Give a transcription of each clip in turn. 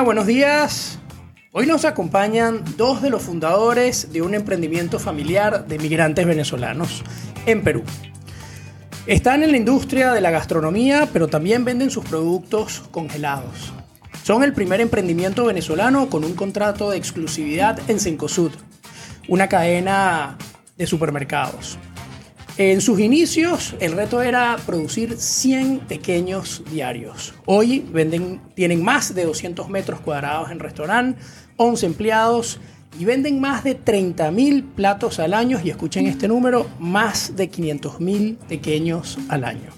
Buenos días. Hoy nos acompañan dos de los fundadores de un emprendimiento familiar de migrantes venezolanos en Perú. Están en la industria de la gastronomía, pero también venden sus productos congelados. Son el primer emprendimiento venezolano con un contrato de exclusividad en Cencosud, una cadena de supermercados. En sus inicios, el reto era producir 100 pequeños diarios. Hoy venden, tienen más de 200 metros cuadrados en restaurante, 11 empleados y venden más de 30.000 platos al año. Y escuchen este número, más de 500.000 pequeños al año.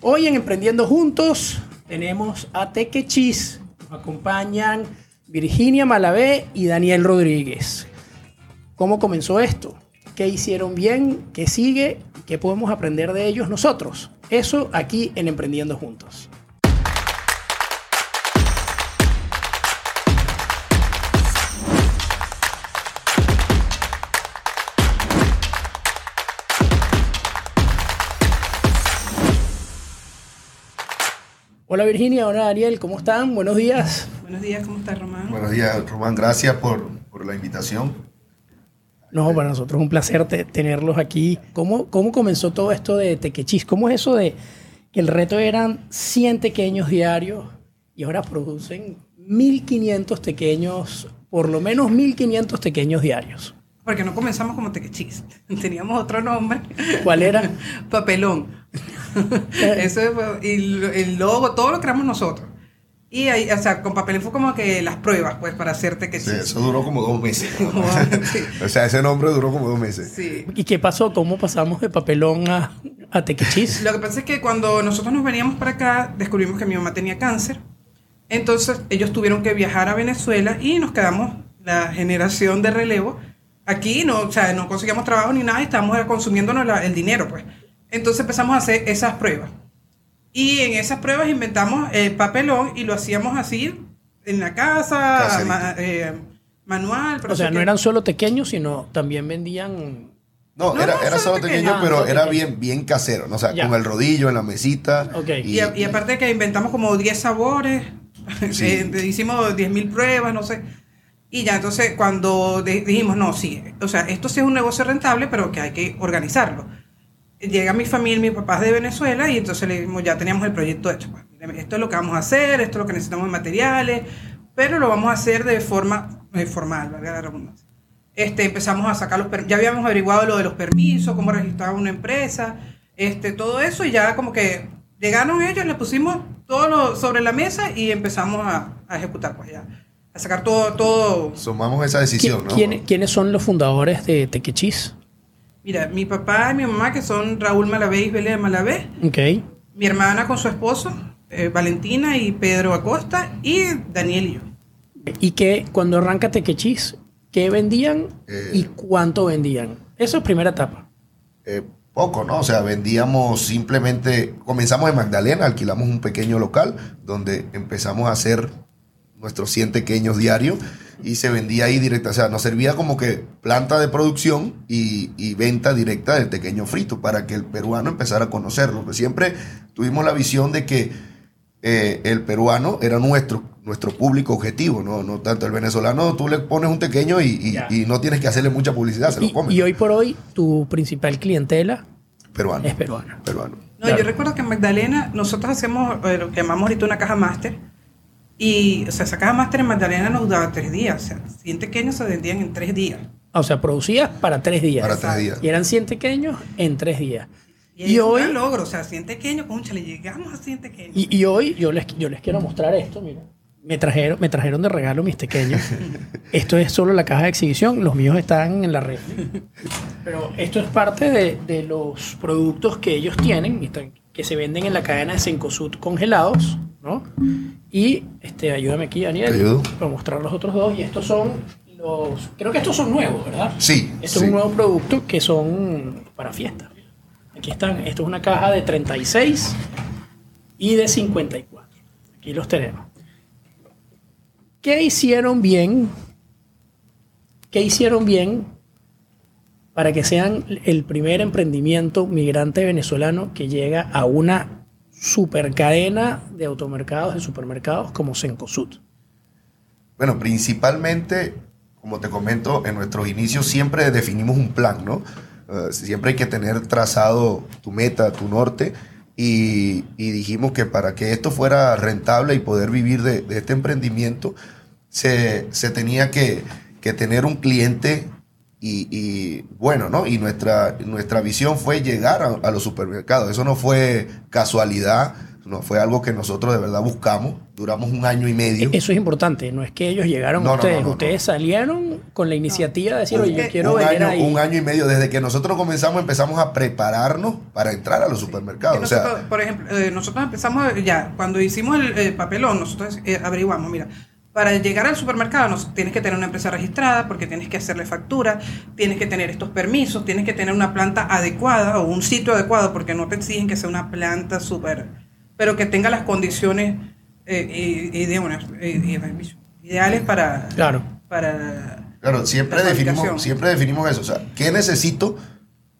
Hoy en Emprendiendo Juntos tenemos a Tequechis. Nos acompañan Virginia Malavé y Daniel Rodríguez. ¿Cómo comenzó esto? ¿Qué hicieron bien? ¿Qué sigue? ¿Qué podemos aprender de ellos nosotros? Eso aquí en Emprendiendo Juntos. Hola Virginia, hola Daniel, ¿cómo están? Buenos días. Buenos días, ¿cómo estás Román? Buenos días Román, gracias por, por la invitación. No, para nosotros es un placer te- tenerlos aquí. ¿Cómo, ¿Cómo comenzó todo esto de Tequechis? ¿Cómo es eso de que el reto eran 100 tequeños diarios y ahora producen 1500 tequeños, por lo menos 1500 tequeños diarios? Porque no comenzamos como tequechis. Teníamos otro nombre. ¿Cuál era? Papelón. Eso fue- y el logo, todo lo creamos nosotros. Y ahí, o sea, con papelón fue como que las pruebas, pues, para hacer tequechis. Sí, eso duró como dos meses. Sí. o sea, ese nombre duró como dos meses. Sí. ¿Y qué pasó? ¿Cómo pasamos de papelón a, a Tequechis? Lo que pasa es que cuando nosotros nos veníamos para acá, descubrimos que mi mamá tenía cáncer. Entonces ellos tuvieron que viajar a Venezuela y nos quedamos, la generación de relevo, aquí, no, o sea, no conseguíamos trabajo ni nada y estábamos consumiéndonos la- el dinero, pues. Entonces empezamos a hacer esas pruebas. Y en esas pruebas inventamos el papelón y lo hacíamos así en la casa, ma- eh, manual. pero O sea, no que- eran solo tequeños, sino también vendían... No, No, era, no, era solo pequeño. Ah, pero era bien, bien casero, ¿no? O sea, Ya. con el rodillo en la mesita. Y, a- y aparte que inventamos como 10 sabores, Sí. eh, hicimos 10.000 pruebas, no sé. Y ya entonces cuando dijimos, no, sí, o sea, esto sí es un negocio rentable, pero que hay que organizarlo. Llega mi familia, mis papás de Venezuela, y entonces le dijimos, ya teníamos el proyecto hecho. pues, esto es lo que vamos a hacer, esto es lo que necesitamos de materiales, pero lo vamos a hacer de forma eh, formal, valga la redundancia. Este, empezamos a sacar los permisos, ya habíamos averiguado lo de los permisos, cómo registrar una empresa, este, todo eso, y ya como que llegaron ellos, le pusimos todo lo sobre la mesa y empezamos a, a ejecutar, pues ya, a sacar todo, todo. Sumamos esa decisión, ¿no? ¿Quién- ¿Quiénes son los fundadores de Tequechis? Mira, mi papá y mi mamá, que son Raúl Malavé y Isabel Malavé, Ok. mi hermana con su esposo, eh, Valentina y Pedro Acosta, y Daniel y yo. ¿Y qué, cuando arranca Tequechis, qué vendían Eh. y cuánto vendían? Eso es primera etapa. Eh, poco, ¿no? O sea, vendíamos simplemente, comenzamos en Magdalena, alquilamos un pequeño local donde empezamos a hacer nuestros 100 pequeños diarios y se vendía ahí directa, o sea, nos servía como que planta de producción y, y venta directa del pequeño frito para que el peruano empezara a conocerlo. Pues siempre tuvimos la visión de que eh, el peruano era nuestro, nuestro público objetivo, ¿no? no tanto el venezolano, tú le pones un pequeño y, y- Ya. y no tienes que hacerle mucha publicidad, se lo Y, comen. y hoy por hoy, tu principal clientela peruano. es peruana. peruano. No, Claro. yo recuerdo que en Magdalena nosotros hacemos eh, lo que llamamos ahorita una caja máster. Y, o sea, esa caja máster en Magdalena nos daba tres días. O sea, 100 pequeños se vendían en tres días. O sea, producías para tres días. Para tres días. Y eran 100 pequeños en tres días. Y, Y es un hoy, gran logro, o sea, 100 pequeños, concha, le llegamos a 100 pequeños. y, y hoy yo les, yo les quiero mostrar esto, mira. Me trajeron, me trajeron de regalo mis pequeños. esto es solo la caja de exhibición, los míos están en la red. Pero esto es parte de, de los productos que ellos tienen, que se venden en la cadena de Cencosud congelados, ¿no? Y este, ayúdame aquí, Daniel, para mostrar los otros dos. Y estos son los, creo que estos son nuevos, ¿verdad? Sí, Esto sí. es un nuevo producto que son para fiesta. Aquí están, esto es una caja de 36 y de 54. Aquí los tenemos. ¿Qué hicieron bien? ¿Qué hicieron bien para que sean el primer emprendimiento migrante venezolano que llega a una supercadena de automercados, de supermercados como Cencosud? Bueno, principalmente, como te comento, en nuestros inicios siempre definimos un plan, ¿no? Eh, siempre hay que tener trazado tu meta, tu norte, y, y dijimos que para que esto fuera rentable y poder vivir de, este emprendimiento, se, tenía que, tener un cliente y, y, bueno, ¿no? Y nuestra, nuestra visión fue llegar a, a los supermercados. Eso no fue casualidad no, fue algo que nosotros de verdad buscamos. Duramos un año y medio. Eso es importante. No es que ellos llegaron a ustedes. ustedes salieron con la iniciativa de decir, oye, yo quiero un año, Un año y medio. Desde que nosotros comenzamos, empezamos a prepararnos para entrar a los supermercados. Nosotros, o sea, por ejemplo, eh, nosotros empezamos ya, cuando hicimos el, el papelón, nosotros eh, averiguamos, mira, para llegar al supermercado no, tienes que tener una empresa registrada porque tienes que hacerle factura, tienes que tener estos permisos, tienes que tener una planta adecuada o un sitio adecuado porque no te exigen que sea una planta súper pero que tenga las condiciones eh, ideales para... Claro. Para claro, siempre definimos, siempre definimos eso. O sea, ¿qué necesito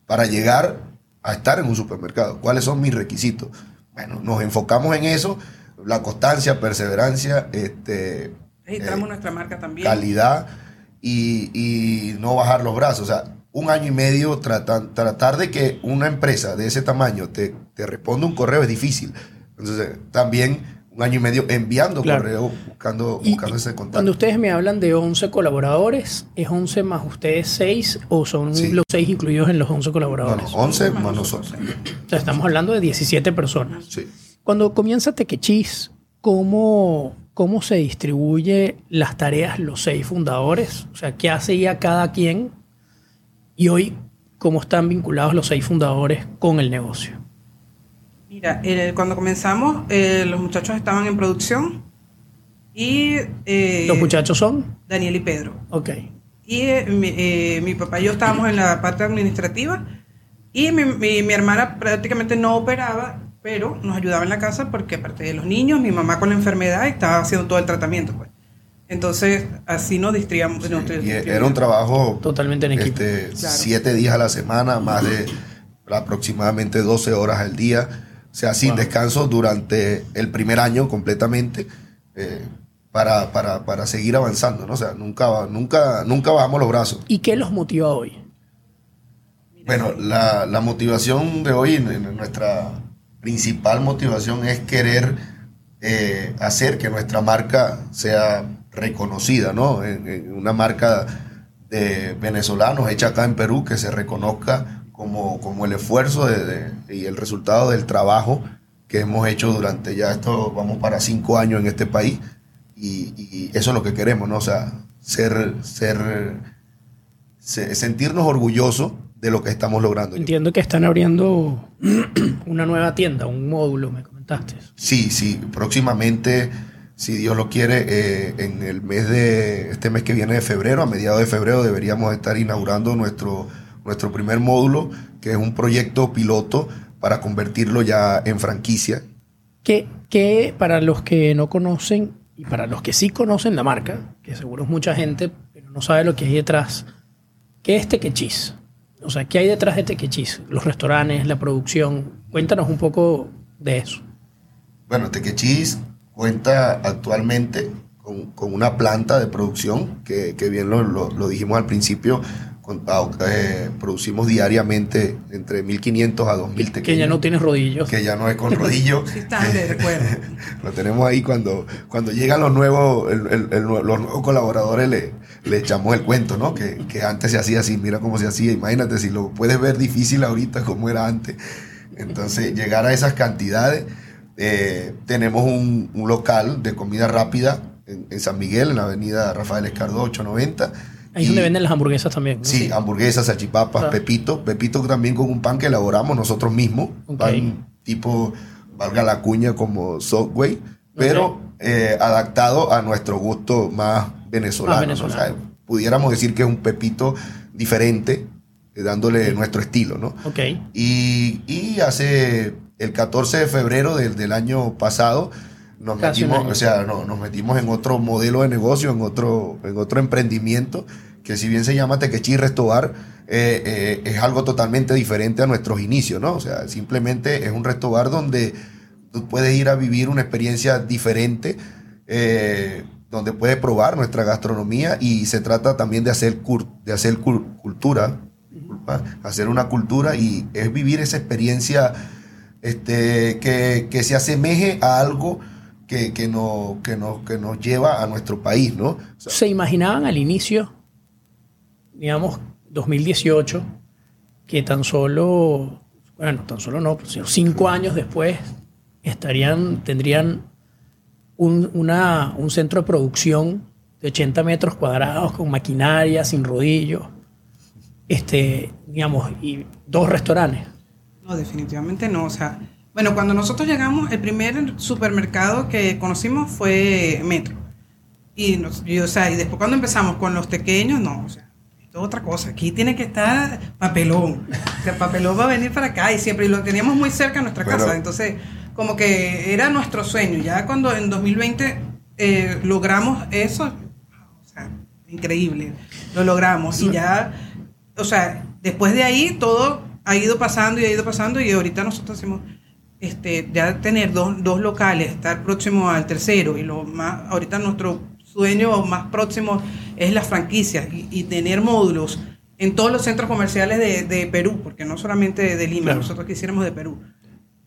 para llegar a estar en un supermercado? ¿Cuáles son mis requisitos? Bueno, nos enfocamos en eso, la constancia, perseverancia, este, registramos eh, nuestra marca también. Calidad y, y, no bajar los brazos. O sea, un año y medio tratar, tratar de que una empresa de ese tamaño te, te responda un correo es difícil. Entonces, también un año y medio enviando correo, buscando, buscando ese contacto. Cuando ustedes me hablan de 11 colaboradores, ¿es 11 más ustedes 6 o son los 6 incluidos en los 11 colaboradores? No, no 11 más nosotros. O sea, estamos hablando de 17 personas. Sí. Cuando comienza Tequechis, ¿cómo, ¿cómo se distribuye las tareas los 6 fundadores? O sea, ¿qué hacía cada quien? Y hoy, ¿cómo están vinculados los 6 fundadores con el negocio? Mira, cuando comenzamos, eh, los muchachos estaban en producción y... Eh, ¿Los muchachos son? Daniel y Pedro. Ok. Y eh, mi, papá y yo estábamos en la parte administrativa y mi, mi, hermana prácticamente no operaba, pero nos ayudaba en la casa porque aparte de los niños, mi mamá con la enfermedad estaba haciendo todo el tratamiento. Pues. Entonces, así nos distribuíamos. era un trabajo totalmente en equipo. Este, Siete días a la semana, más de aproximadamente 12 horas al día o sea, sin descanso durante el primer año completamente eh, para, para, para, seguir avanzando, ¿no? O sea, nunca, nunca, nunca bajamos los brazos. ¿Y qué los motiva hoy? Bueno, la, la motivación de hoy, nuestra principal motivación es querer eh, hacer que nuestra marca sea reconocida, ¿no? una marca de venezolanos hecha acá en Perú, que se reconozca como, como el esfuerzo y el resultado del trabajo que hemos hecho durante ya esto, vamos para cinco años en este país, y, eso es lo que queremos, ¿no? O sea, ser, ser, sentirnos orgullosos de lo que estamos logrando. Entiendo que están abriendo una nueva tienda, un módulo, me comentaste. Sí, sí, próximamente, si Dios lo quiere, eh, en el mes de, este mes que viene de febrero, a mediados de febrero, deberíamos estar inaugurando nuestro nuestro primer módulo, que es un proyecto piloto para convertirlo ya en franquicia. Que, que para los que no conocen y para los que sí conocen la marca, que seguro es mucha gente, pero no sabe lo que hay detrás, ¿qué es Tequechis? O sea, ¿qué hay detrás de Tequechis? Los restaurantes, la producción. Cuéntanos un poco de eso. Bueno, Tequechis cuenta actualmente con, con, una planta de producción que, que bien lo, lo, lo dijimos al principio, eh, producimos diariamente entre 1500 a 2000 tequeños. Que ya no tiene rodillos. Que ya no es con rodillos. sí, están de recuerdo. Lo tenemos ahí cuando, cuando llegan los nuevos, los nuevos colaboradores le, le echamos el cuento, ¿no? Que, que, antes se hacía así, mira cómo se hacía. Imagínate si lo puedes ver difícil ahorita como era antes. Entonces, llegar a esas cantidades. Eh, tenemos un, un, local de comida rápida en, en, San Miguel, en la avenida Rafael Escardo 890 Ahí es donde venden las hamburguesas también. Sí, hamburguesas, salchipapas, pepito. Pepito también con un pan que elaboramos nosotros mismos. Pan tipo, valga la cuña, como Subway, pero eh, adaptado a nuestro gusto más venezolano. O sea, pudiéramos decir que es un pepito diferente, eh, dándole nuestro estilo, ¿no? Ok. Y, y hace el 14 de febrero del, del año pasado nos metimos, o sea, no, nos metimos en otro modelo de negocio, en otro, en otro emprendimiento, que si bien se llama Tequechi Restobar, eh, eh, es algo totalmente diferente a nuestros inicios, ¿no? O sea, simplemente es un restobar donde tú puedes ir a vivir una experiencia diferente, eh, donde puede probar nuestra gastronomía y se trata también de hacer, de hacer cultura, hacer una cultura y es vivir esa experiencia este, que, se asemeje a algo que, que, no, que, que nos lleva a nuestro país, ¿no? ¿Se imaginaban al inicio, digamos, 2018, que tan solo, bueno, tan solo no, sino cinco años después estarían, tendrían un, una, un centro de producción de 80 metros cuadrados con maquinaria, sin rodillos, este, digamos, y dos restaurantes. No, definitivamente no. O sea, bueno, cuando nosotros llegamos, el primer supermercado que conocimos fue Metro. Y, o sea, y después cuando empezamos con los pequeños, no, o sea, esto es otra cosa. Aquí tiene que estar papelón. O sea, papelón va a venir para acá y siempre, y lo teníamos muy cerca de nuestra casa. Entonces, como que era nuestro sueño. Ya cuando en 2020 eh, logramos eso, o sea, increíble, lo logramos. Y ya, o sea, después de ahí todo ha ido pasando y ha ido pasando y ahorita nosotros hacemos este, ya tener dos, dos locales, estar próximo al tercero y lo más, ahorita nuestro sueño más próximo es la franquicia y, tener módulos en todos los centros comerciales de, de Perú, porque no solamente de Lima, nosotros quisiéramos de Perú.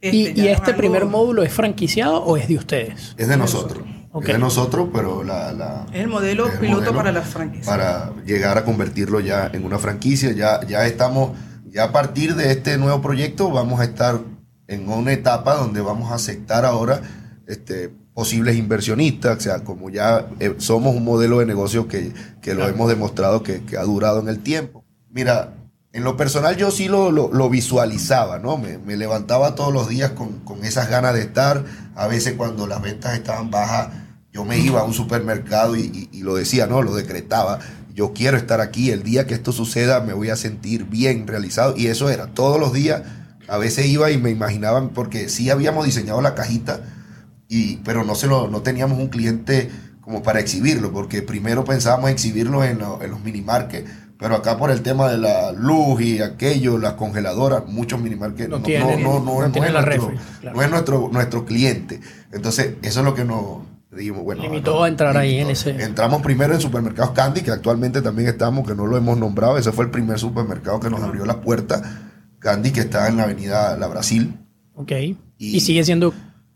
¿Y, este, este primer módulo es franquiciado o es de ustedes? Es de nosotros. Es de nosotros, pero la, es el modelo piloto para las franquicias. Para llegar a convertirlo ya en una franquicia, ya, ya estamos, ya a partir de este nuevo proyecto vamos a estar en una etapa donde vamos a aceptar ahora este, posibles inversionistas, o sea, como ya eh, somos un modelo de negocio que, lo hemos demostrado que, que ha durado en el tiempo. Mira, en lo personal yo sí lo, lo, visualizaba, ¿no? Me, levantaba todos los días con, esas ganas de estar. A veces cuando las ventas estaban bajas, yo me iba a un supermercado y, lo decía, ¿no? Lo decretaba. Yo quiero estar aquí. El día que esto suceda me voy a sentir bien realizado. Y eso era todos los días. A veces iba y me imaginaba, porque sí habíamos diseñado la cajita, y, pero no, se lo, no teníamos un cliente como para exhibirlo, porque primero pensábamos exhibirlo en, en los mini markets pero acá por el tema de la luz y aquello, las congeladoras, muchos minimarkets no, no, no, no, es, nuestro, no es nuestro, nuestro cliente. Entonces, eso es lo que nos dijimos, bueno. Limitó a entrar ahí en ese. Entramos primero en supermercados Candy, que actualmente también estamos, que no lo hemos nombrado. Ese fue el primer supermercado que nos abrió las puertas. Candy, que está en la avenida La Brasil. Ok. Y, sigue siendo.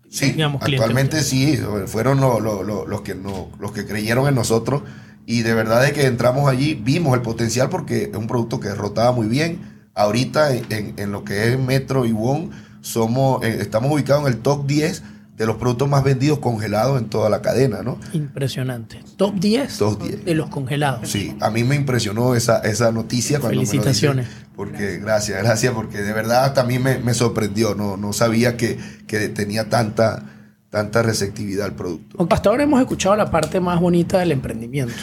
Sí, digamos, actualmente sí, fueron los, que no, los que creyeron en nosotros y de verdad de que entramos allí, vimos el potencial porque es un producto que rotaba muy bien. Ahorita en, lo que es Metro y Won, somos, eh, estamos ubicados en el top 10 de los productos más vendidos congelados en toda la cadena, ¿no? Impresionante. Top 10, top 10. de los congelados. Sí, a mí me impresionó esa, esa noticia cuando Felicitaciones. Porque gracias. gracias, porque de verdad también me, me sorprendió, no, no sabía que, que tenía tanta tanta receptividad al producto. Hasta ahora hemos escuchado la parte más bonita del emprendimiento.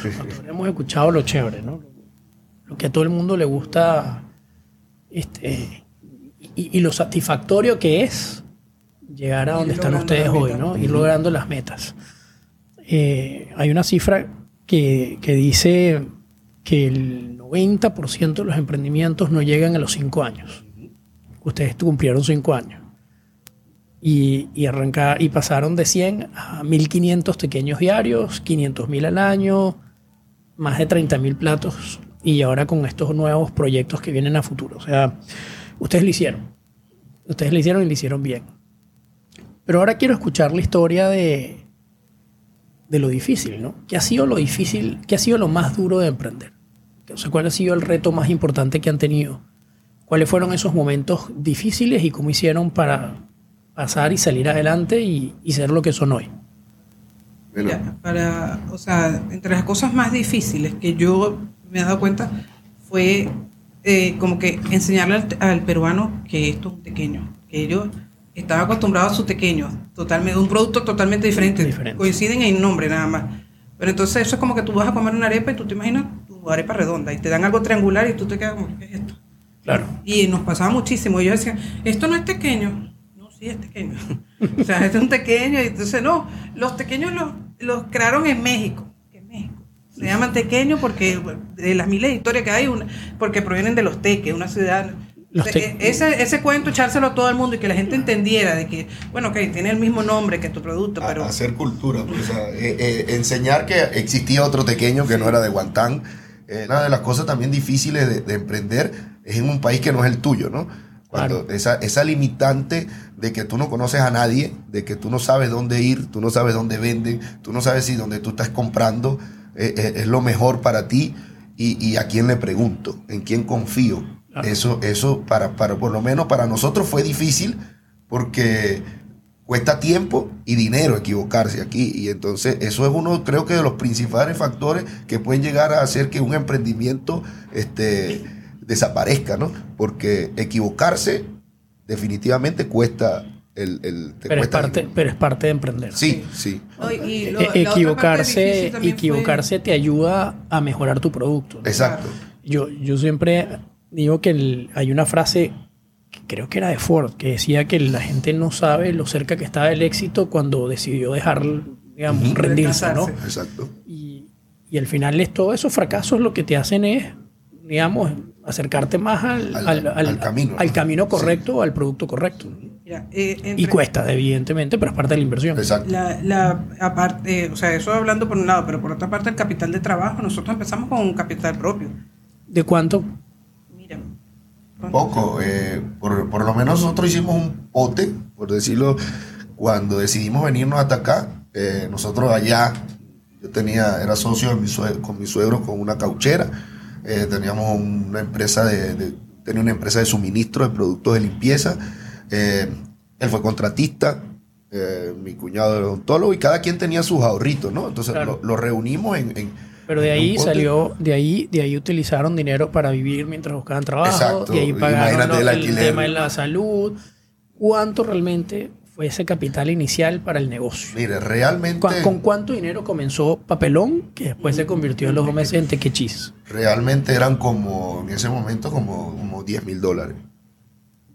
hemos escuchado lo chévere, ¿no? Lo que a todo el mundo le gusta este, y, lo satisfactorio que es llegar a donde están ustedes hoy, ¿no? Ir logrando las metas. Eh, hay una cifra que, que dice que el 90% de los emprendimientos no llegan a los 5 años. Ustedes cumplieron 5 años y, y, y pasaron de 100 a 1500 pequeños diarios, 500 mil al año, más de 30 mil platos y ahora con estos nuevos proyectos que vienen a futuro. O sea, ustedes lo hicieron. Ustedes lo hicieron y lo hicieron bien. Pero ahora quiero escuchar la historia de, de lo difícil, ¿no? ¿Qué ha sido lo difícil? ¿Qué ha sido lo más duro de emprender? O sea, ¿cuál ha sido el reto más importante que han tenido? ¿Cuáles fueron esos momentos difíciles y cómo hicieron para, pasar y salir adelante y, ser lo que son hoy. para, o sea, entre las cosas más difíciles que yo me he dado cuenta fue eh, como que enseñarle al, peruano que esto es un pequeño, que ellos estaban acostumbrados a su pequeño, totalmente, un producto totalmente diferente, coinciden en nombre nada más. Pero entonces eso es como que tú vas a comer una arepa y tú te imaginas arepa redonda y te dan algo triangular y tú te quedas como, ¿qué es esto? Claro. Y nos pasaba muchísimo. Ellos decían, esto no es pequeño, sí, es pequeño. o sea, este es un pequeño. Y entonces, no, los pequeños los, los crearon en México. En México. Se llaman pequeños porque de las miles de historias que hay, una, porque provienen de los teques, una ciudad. Los te- E- Ese, ese cuento, echárselo a todo el mundo y que la gente entendiera de que, bueno, ok, tiene el mismo nombre que tu producto, a- pero hacer cultura, pues, o sea, eh, eh, enseñar que existía otro tequeño que no era de Guantán. Eh, una de las cosas también difíciles de, de emprender es en un país que no es el tuyo, ¿no? Cuando Claro. esa, esa limitante de que tú no conoces a nadie, de que tú no sabes dónde ir, tú no sabes dónde venden, tú no sabes si donde tú estás comprando eh, eh, es lo mejor para ti y, y a quién le pregunto, en quién confío. Claro. Eso, eso para, para, por lo menos para nosotros fue difícil porque cuesta tiempo y dinero equivocarse aquí. Y entonces eso es uno, creo que de los principales factores que pueden llegar a hacer que un emprendimiento este, desaparezca, ¿no? Porque equivocarse definitivamente cuesta el... el- te pero, es parte, dinero. pero es parte de emprender. Sí, sí. No, y- y lo- E- equivocarse, fue- equivocarse te ayuda a mejorar tu producto. ¿no? Exacto. Yo, yo siempre digo que el- hay una frase, creo que era de Ford, que decía que la gente no sabe lo cerca que estaba del éxito cuando decidió dejar, digamos, Ujú. rendirse, ¿no? Exacto. Y, y al final es todos esos fracasos lo que te hacen es, digamos, acercarte más al, Al- al- al- al camino, al ¿no? camino correcto, al producto correcto. Mira, eh, Y cuesta, evidentemente, pero es parte de la inversión. Exacto. La, la aparte, o sea, eso hablando por un lado, pero por otra parte el capital de trabajo, nosotros empezamos con un capital propio. ¿De cuánto? Poco. eh, por, por lo menos nosotros hicimos un pote, por decirlo, cuando decidimos venirnos hasta acá. eh, nosotros allá, yo tenía, era socio de mi sue- con mi suegro con una cauchera. eh, teníamos una empresa de, de- tenía una empresa de suministro de productos de limpieza. él fue contratista. mi cuñado era odontólogo y cada quien tenía sus ahorritos, ¿no? Entonces Claro. lo, lo reunimos en, en- Pero de ahí salió, de ahí, de ahí utilizaron dinero para vivir mientras buscaban trabajo, Exacto. de ahí pagaron lo- el tema de la salud. ¿Cuánto realmente fue ese capital inicial para el negocio? Mire, realmente... ¿Con, con cuánto dinero comenzó Papelón, que después se convirtió en los dos meses en Tequechis? Realmente eran como, en ese momento, como, como 10 mil dólares.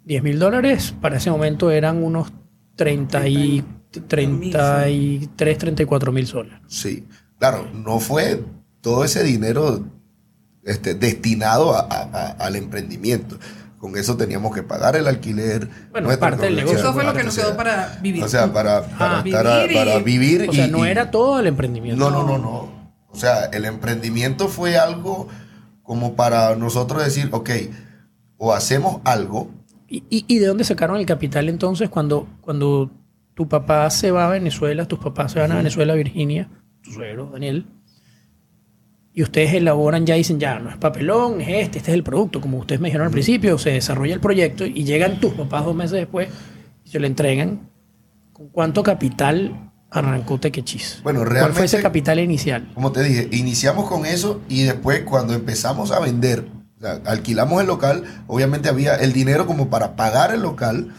10 mil dólares para ese momento eran unos 30 y, 33, 34 mil soles. Sí. Claro, no fue todo ese dinero este, destinado a- a- a- al emprendimiento. Con eso teníamos que pagar el alquiler. Bueno, parte del negocio. Eso fue lo que nos quedó para vivir. O sea, para, para, Ah. estar a- Vivir y- para vivir. O sea, y- no era todo el emprendimiento. No, no, no, no. O sea, el emprendimiento fue algo como para nosotros decir, ok, o hacemos algo ¿Y, y, y de dónde sacaron el capital entonces cuando, cuando tu papá se va a Venezuela, tus papás se van a Venezuela, Virginia, tu suegro, Daniel, y ustedes elaboran ya dicen, ya, no es papelón, es este, este es el producto, como ustedes me dijeron al principio, se desarrolla el proyecto y llegan tus papás dos meses después y se lo entregan. ¿Con cuánto capital arrancó Tequechis? Bueno, ¿Cuál fue ese realmente- capital inicial? como te dije, iniciamos con eso y después cuando empezamos a vender, o sea, alquilamos el local, obviamente había el dinero como para pagar el local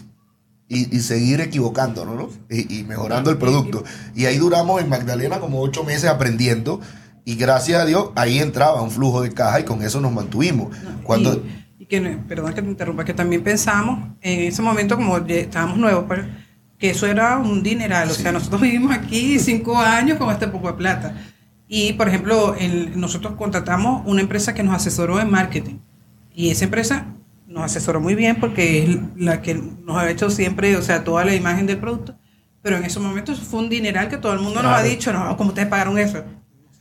y, y seguir equivocándonos, ¿no? Y, y mejorando el producto. Y ahí duramos en Magdalena como ocho meses aprendiendo y gracias a Dios ahí entraba un flujo de caja y con eso nos mantuvimos. Cuando, Y, y que, perdón que te interrumpa, que también pensamos en ese momento, como estábamos nuevos, pues, que eso era un dineral. O sea, nosotros vivimos aquí cinco años con este poco de plata. Y, por ejemplo, el- nosotros contratamos una empresa que nos asesoró en marketing. Y esa empresa nos asesoró muy bien porque es la que nos ha hecho siempre, o sea, toda la imagen del producto. Pero en esos momentos fue un dineral que todo el mundo nos ha dicho, no, ¿cómo ustedes pagaron eso?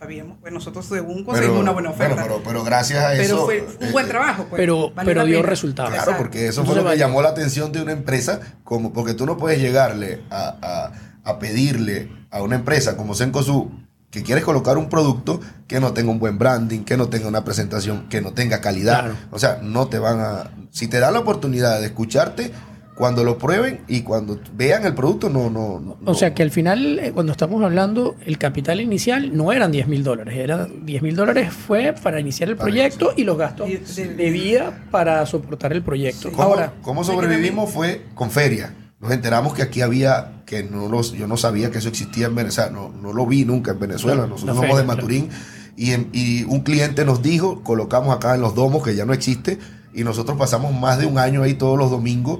Sabíamos, pues nosotros según conseguimos pero, una buena oferta. bueno, pero, pero gracias a Pero eso... fue un buen eh, trabajo. Pues. Pero, pero dio resultados. Claro, Exacto. porque eso Entonces fue lo que llamó la atención de una empresa, como porque tú no puedes llegarle a, a- a pedirle a una empresa como Cencosud que quieres colocar un producto que no tenga un buen branding, que no tenga una presentación, que no tenga calidad. Claro. O sea, no te van a... Si te dan la oportunidad de escucharte, cuando lo prueben y cuando vean el producto, no... no, no- O sea que al final, eh, cuando estamos hablando, el capital inicial no eran 10 mil dólares, era 10 mil dólares fue para iniciar el Para proyecto y los gastos Y de- vida para soportar el proyecto. Sí. ¿Cómo, Ahora, cómo sobrevivimos? Fue con feria. Nos enteramos que aquí había, que no los, yo no sabía que eso existía en Venezuela, no, no lo vi nunca en Venezuela. Nosotros La somos feria, de Maturín y, en- y un cliente nos dijo, colocamos acá en los domos, que ya no existe, y nosotros pasamos más de un año ahí todos los domingos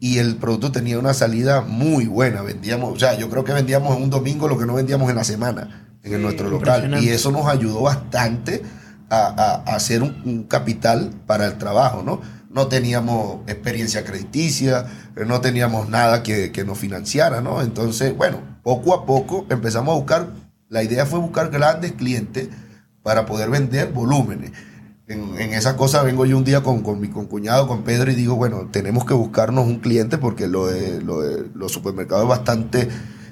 y el producto tenía una salida muy buena. Vendíamos, o sea, yo creo que vendíamos en un domingo lo que no vendíamos en la semana en Sí, nuestro local. Y eso nos ayudó bastante a, a- a hacer un, un capital para el trabajo, ¿no? no teníamos experiencia crediticia, eh, no teníamos nada que, que nos financiara, ¿no? Entonces, bueno, poco a poco empezamos a buscar, la idea fue buscar grandes clientes para poder vender volúmenes. En, en esa cosa vengo yo un día con, con mi concuñado, con Pedro, y digo, bueno, tenemos que buscarnos un cliente porque lo de, lo de los supermercados es bastante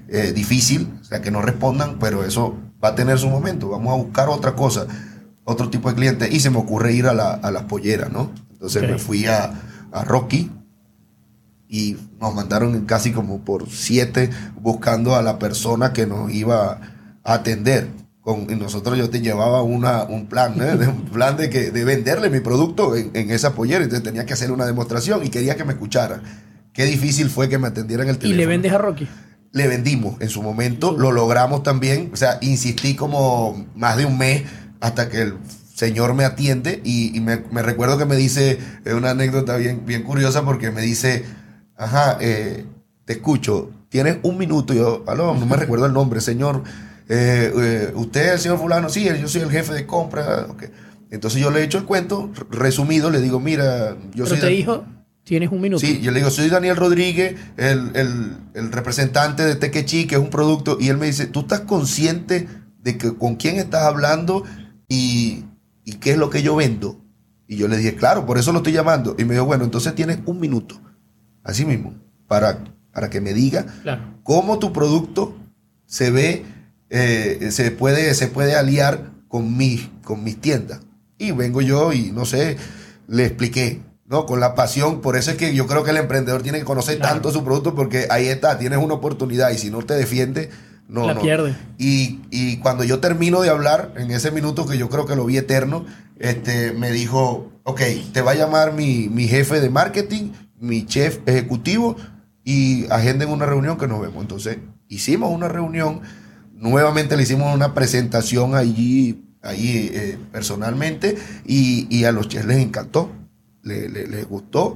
eh, difícil, o sea, que no respondan, pero eso va a tener su momento. Vamos a buscar otra cosa, otro tipo de cliente. Y se me ocurre ir a, la, a las polleras, ¿no? Entonces me fui a, a Rocky y nos mandaron casi como por siete buscando a la persona que nos iba a atender. Con, y nosotros yo te llevaba una, un plan, ¿eh? De- un plan de, que, de venderle mi producto en, en esa pollera. Entonces tenía que hacer una demostración y quería que me escucharan. Qué difícil fue que me atendieran el Y teléfono le vendes a Rocky. le vendimos en su momento, lo logramos también, o sea, insistí como más de un mes hasta que el señor me atiende y, y me, me recuerdo que me dice, es una anécdota bien, bien curiosa porque me dice, ajá, eh, te escucho, tienes un minuto, y yo, aló, no me recuerdo el nombre, señor, eh, eh, usted es el señor fulano, sí, yo soy el jefe de compra. Entonces yo le he hecho el cuento, resumido, le digo, mira, yo Pero soy... te Dan- dijo, tienes un minuto. Sí, yo le digo, soy Daniel Rodríguez, el, el- el representante de Tequechi, que es un producto, y él me dice, ¿tú estás consciente de que con quién estás hablando y, y qué es lo que yo vendo? Y yo le dije, claro, por eso lo estoy llamando. Y me dijo, bueno, entonces tienes un minuto, así mismo, para, para que me diga Claro. cómo tu producto se ve, eh, se, puede, se puede aliar con mis, con mis tiendas. Y vengo yo y no sé, le expliqué, ¿no? Con la pasión. Por eso es que yo creo que el emprendedor tiene que conocer Claro. tanto su producto porque ahí está, tienes una oportunidad y si no te defiende, no. La no. pierde. Y, y cuando yo termino de hablar, en ese minuto que yo creo que lo vi eterno, este, me dijo, ok, te va a llamar mi, mi jefe de marketing, mi chef ejecutivo, y agenden una reunión que nos vemos. Entonces, hicimos una reunión, nuevamente le hicimos una presentación allí, allí eh, personalmente, y, y a los chefs les encantó, le- le- les gustó,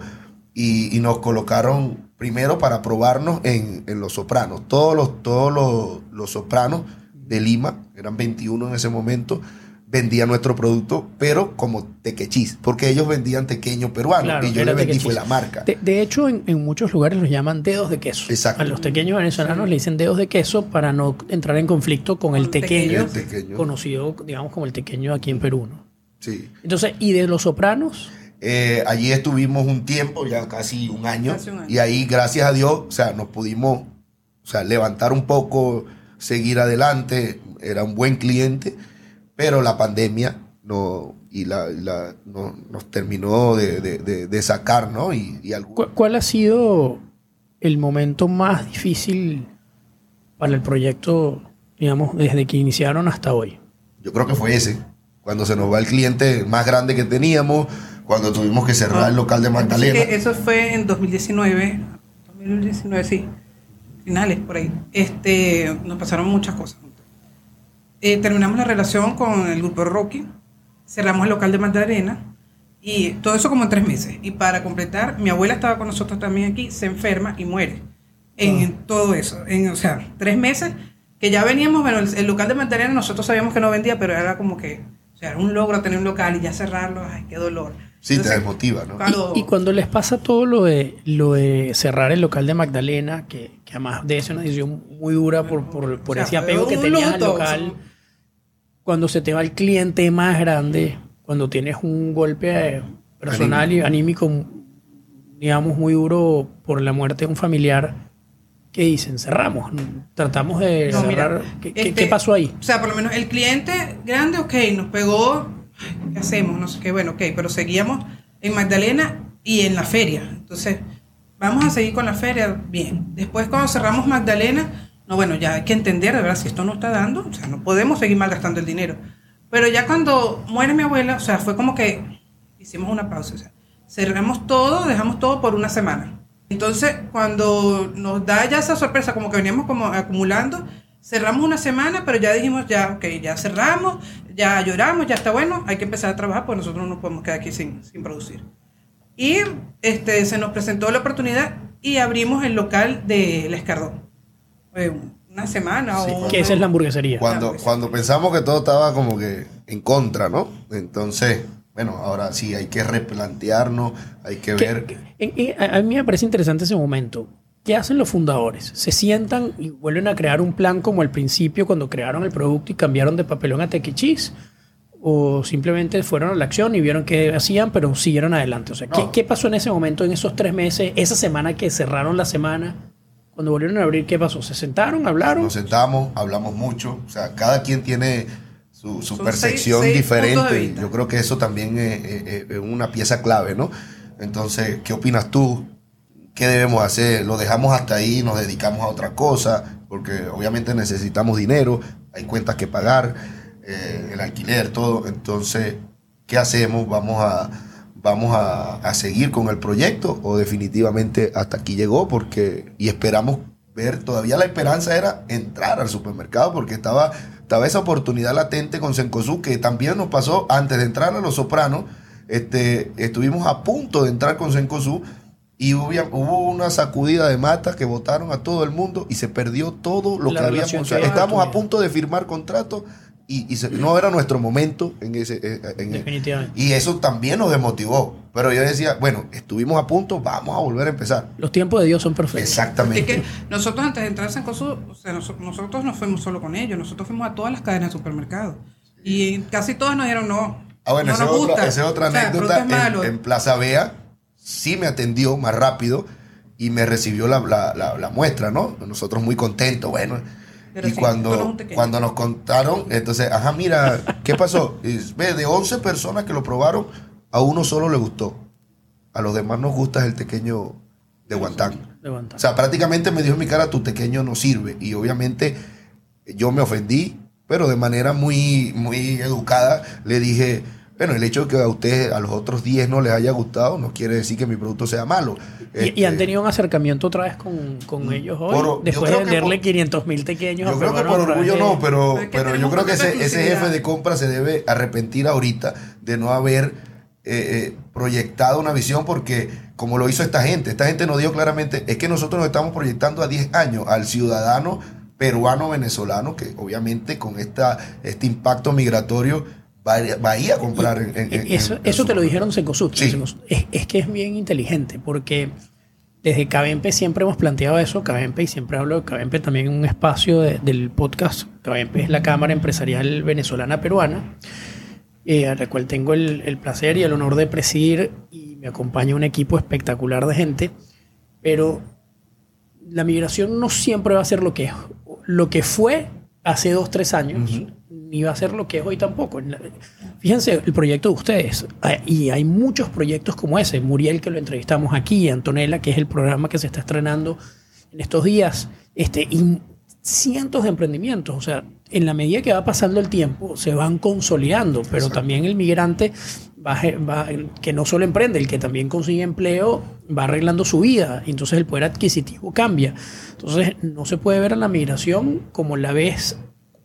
y, y nos colocaron primero para probarnos en, en los sopranos. Todos los, todos los, los sopranos de Lima, eran 21 en ese momento, vendían nuestro producto, pero como tequechis, porque ellos vendían tequeño peruano Claro, y yo le vendí tequechis. fue la marca. De, de hecho, en, en muchos lugares los llaman dedos de queso. Exacto. A los pequeños venezolanos le dicen dedos de queso para no entrar en conflicto con el tequeño, El tequeño. conocido, digamos, como el tequeño aquí en Perú. ¿no? Sí. Entonces, ¿y de los sopranos? Eh, allí estuvimos un tiempo, ya casi un año, Casi un año. y ahí, gracias a Dios, o sea, nos pudimos o sea, levantar un poco, seguir adelante, era un buen cliente, pero la pandemia no, y la, y la- no- nos terminó de, de- de- de sacar, ¿no? Y, y algún- ¿Cu- ¿Cuál ha sido el momento más difícil para el proyecto, digamos, desde que iniciaron hasta hoy? yo creo que fue ese, cuando se nos va el cliente más grande que teníamos, cuando tuvimos que cerrar el local de Magdalena. Así que eso fue en 2019, 2019 sí, finales por ahí. Este, nos pasaron muchas cosas. Eh, terminamos la relación con el grupo Rocky, cerramos el local de Magdalena y todo eso como en tres meses. Y para completar, mi abuela estaba con nosotros también aquí, se enferma y muere. En, Ah. en todo eso, en, o sea, tres meses que ya veníamos, bueno, el, el local de Magdalena nosotros sabíamos que no vendía, pero era como que, o sea, era un logro tener un local y ya cerrarlo, ay, qué dolor. Sí, te Entonces, desmotiva, ¿no? Claro. Y, y cuando les pasa todo lo de, lo de cerrar el local de Magdalena, que, que además de eso una decisión muy dura por, por, por O sea, ese apego que un tenías al local, o sea. Cuando se te va el cliente más grande, cuando tienes un golpe personal y anímico, digamos, muy duro por la muerte de un familiar, ¿qué dicen? Cerramos, tratamos de No, mira, cerrar. ¿Qué, qué- este, qué pasó ahí? O sea, por lo menos el cliente grande, ok, nos pegó, ¿qué hacemos? No sé qué, bueno, ok, pero seguíamos en Magdalena y en la feria. Entonces, vamos a seguir con la feria, bien. Después cuando cerramos Magdalena, no, bueno, ya hay que entender, de verdad, si esto no está dando, o sea, no podemos seguir malgastando el dinero. Pero ya cuando muere mi abuela, o sea, fue como que hicimos una pausa, o sea, cerramos todo, dejamos todo por una semana. Entonces, cuando nos da ya esa sorpresa, como que veníamos como acumulando, cerramos una semana, pero ya dijimos, ya, ok, ya cerramos, ya lloramos, ya está bueno, hay que empezar a trabajar, pues nosotros no podemos quedar aquí sin, sin producir. Y este, se nos presentó la oportunidad y abrimos el local de La Escardón. Eh, una semana Sí, o... Que esa es la hamburguesería. Cuando, cuando pensamos que todo estaba como que en contra, ¿no? Entonces bueno, ahora sí hay que replantearnos, hay que ver. Que, a mí me parece interesante ese momento. ¿Qué hacen los fundadores? ¿Se sientan y vuelven a crear un plan como al principio cuando crearon el producto y cambiaron de papelón a tequichis? ¿O simplemente fueron a la acción y vieron qué hacían, pero siguieron adelante? O sea, ¿qué, ¿qué, pasó en ese momento, en esos tres meses, esa semana que cerraron la semana? Cuando volvieron a abrir, ¿qué pasó? ¿Se sentaron, hablaron? Nos sentamos, hablamos mucho. O sea, cada quien tiene su, su percepción diferente. Yo creo que eso también es, es una pieza clave, ¿no? Entonces, ¿qué opinas tú? ¿qué debemos hacer? ¿Lo dejamos hasta ahí? ¿Nos dedicamos a otra cosa? Porque obviamente necesitamos dinero, hay cuentas que pagar, eh, el alquiler, todo. Entonces, ¿qué hacemos? ¿Vamos a, vamos a, a, seguir con el proyecto o definitivamente hasta aquí llegó? Porque, y esperamos ver, todavía la esperanza era entrar al supermercado porque estaba, estaba esa oportunidad latente con Sencosú que también nos pasó antes de entrar a Los Sopranos. Este, estuvimos a punto de entrar con Sencosú y hubo, una sacudida de matas que votaron a todo el mundo y se perdió todo lo que habíamos. O sea, estábamos a punto de firmar contrato y, no era nuestro momento en ese. Eh, en Definitivamente. y eso también nos desmotivó. Pero yo decía, bueno, estuvimos a punto, vamos a volver a empezar. Los tiempos de Dios son perfectos. Exactamente. que nosotros antes de entrar a Sancosu, o sea, nosotros, no fuimos solo con ellos, nosotros fuimos a todas las cadenas de supermercados. Y casi todas nos dijeron no. Ah, bueno, esa, es otra, anécdota. en, en Plaza Vea sí me atendió más rápido y me recibió la, la, muestra, ¿no? Nosotros muy contentos, bueno. Y cuando, cuando nos contaron, entonces, ajá, mira, ¿qué pasó? ve, de 11 personas que lo probaron, a uno solo le gustó. A los demás nos gusta el pequeño de Guantán. O sea, prácticamente me dijo en mi cara, tu pequeño no sirve. Y obviamente yo me ofendí, pero de manera muy, muy educada le dije, bueno, el hecho de que a usted, a los otros 10 no les haya gustado, no quiere decir que mi producto sea malo. ¿Y, han este, tenido un acercamiento otra vez con, con mm, ellos hoy? después de venderle 500 mil pequeños. Yo creo que por orgullo no, pero, pero yo creo que ese, ese, jefe de compra se debe arrepentir ahorita de no haber eh, eh, proyectado una visión porque como lo hizo esta gente, esta gente nos dijo claramente, es que nosotros nos estamos proyectando a 10 años al ciudadano peruano venezolano que obviamente con esta, este impacto migratorio va a comprar en, Eso, eso te lo dijeron Secosud. Es, que es bien inteligente porque desde Cabempe siempre hemos planteado eso. Cabempe, y siempre hablo de Cabempe también en un espacio del podcast. Cabempe es la Cámara Empresarial Venezolana Peruana, eh, a la cual tengo el, el, placer y el honor de presidir y me acompaña un equipo espectacular de gente. Pero la migración no siempre va a ser lo que, lo que fue hace dos, tres años ni va a ser lo que es hoy tampoco. Fíjense el proyecto de ustedes, y hay muchos proyectos como ese. Muriel, que lo entrevistamos aquí, Antonella, que es el programa que se está estrenando en estos días, este, y cientos de emprendimientos. O sea, en la medida que va pasando el tiempo, se van consolidando, pero también el migrante va, que no solo emprende, el que también consigue empleo, va arreglando su vida, y entonces el poder adquisitivo cambia. Entonces, no se puede ver a la migración como la ves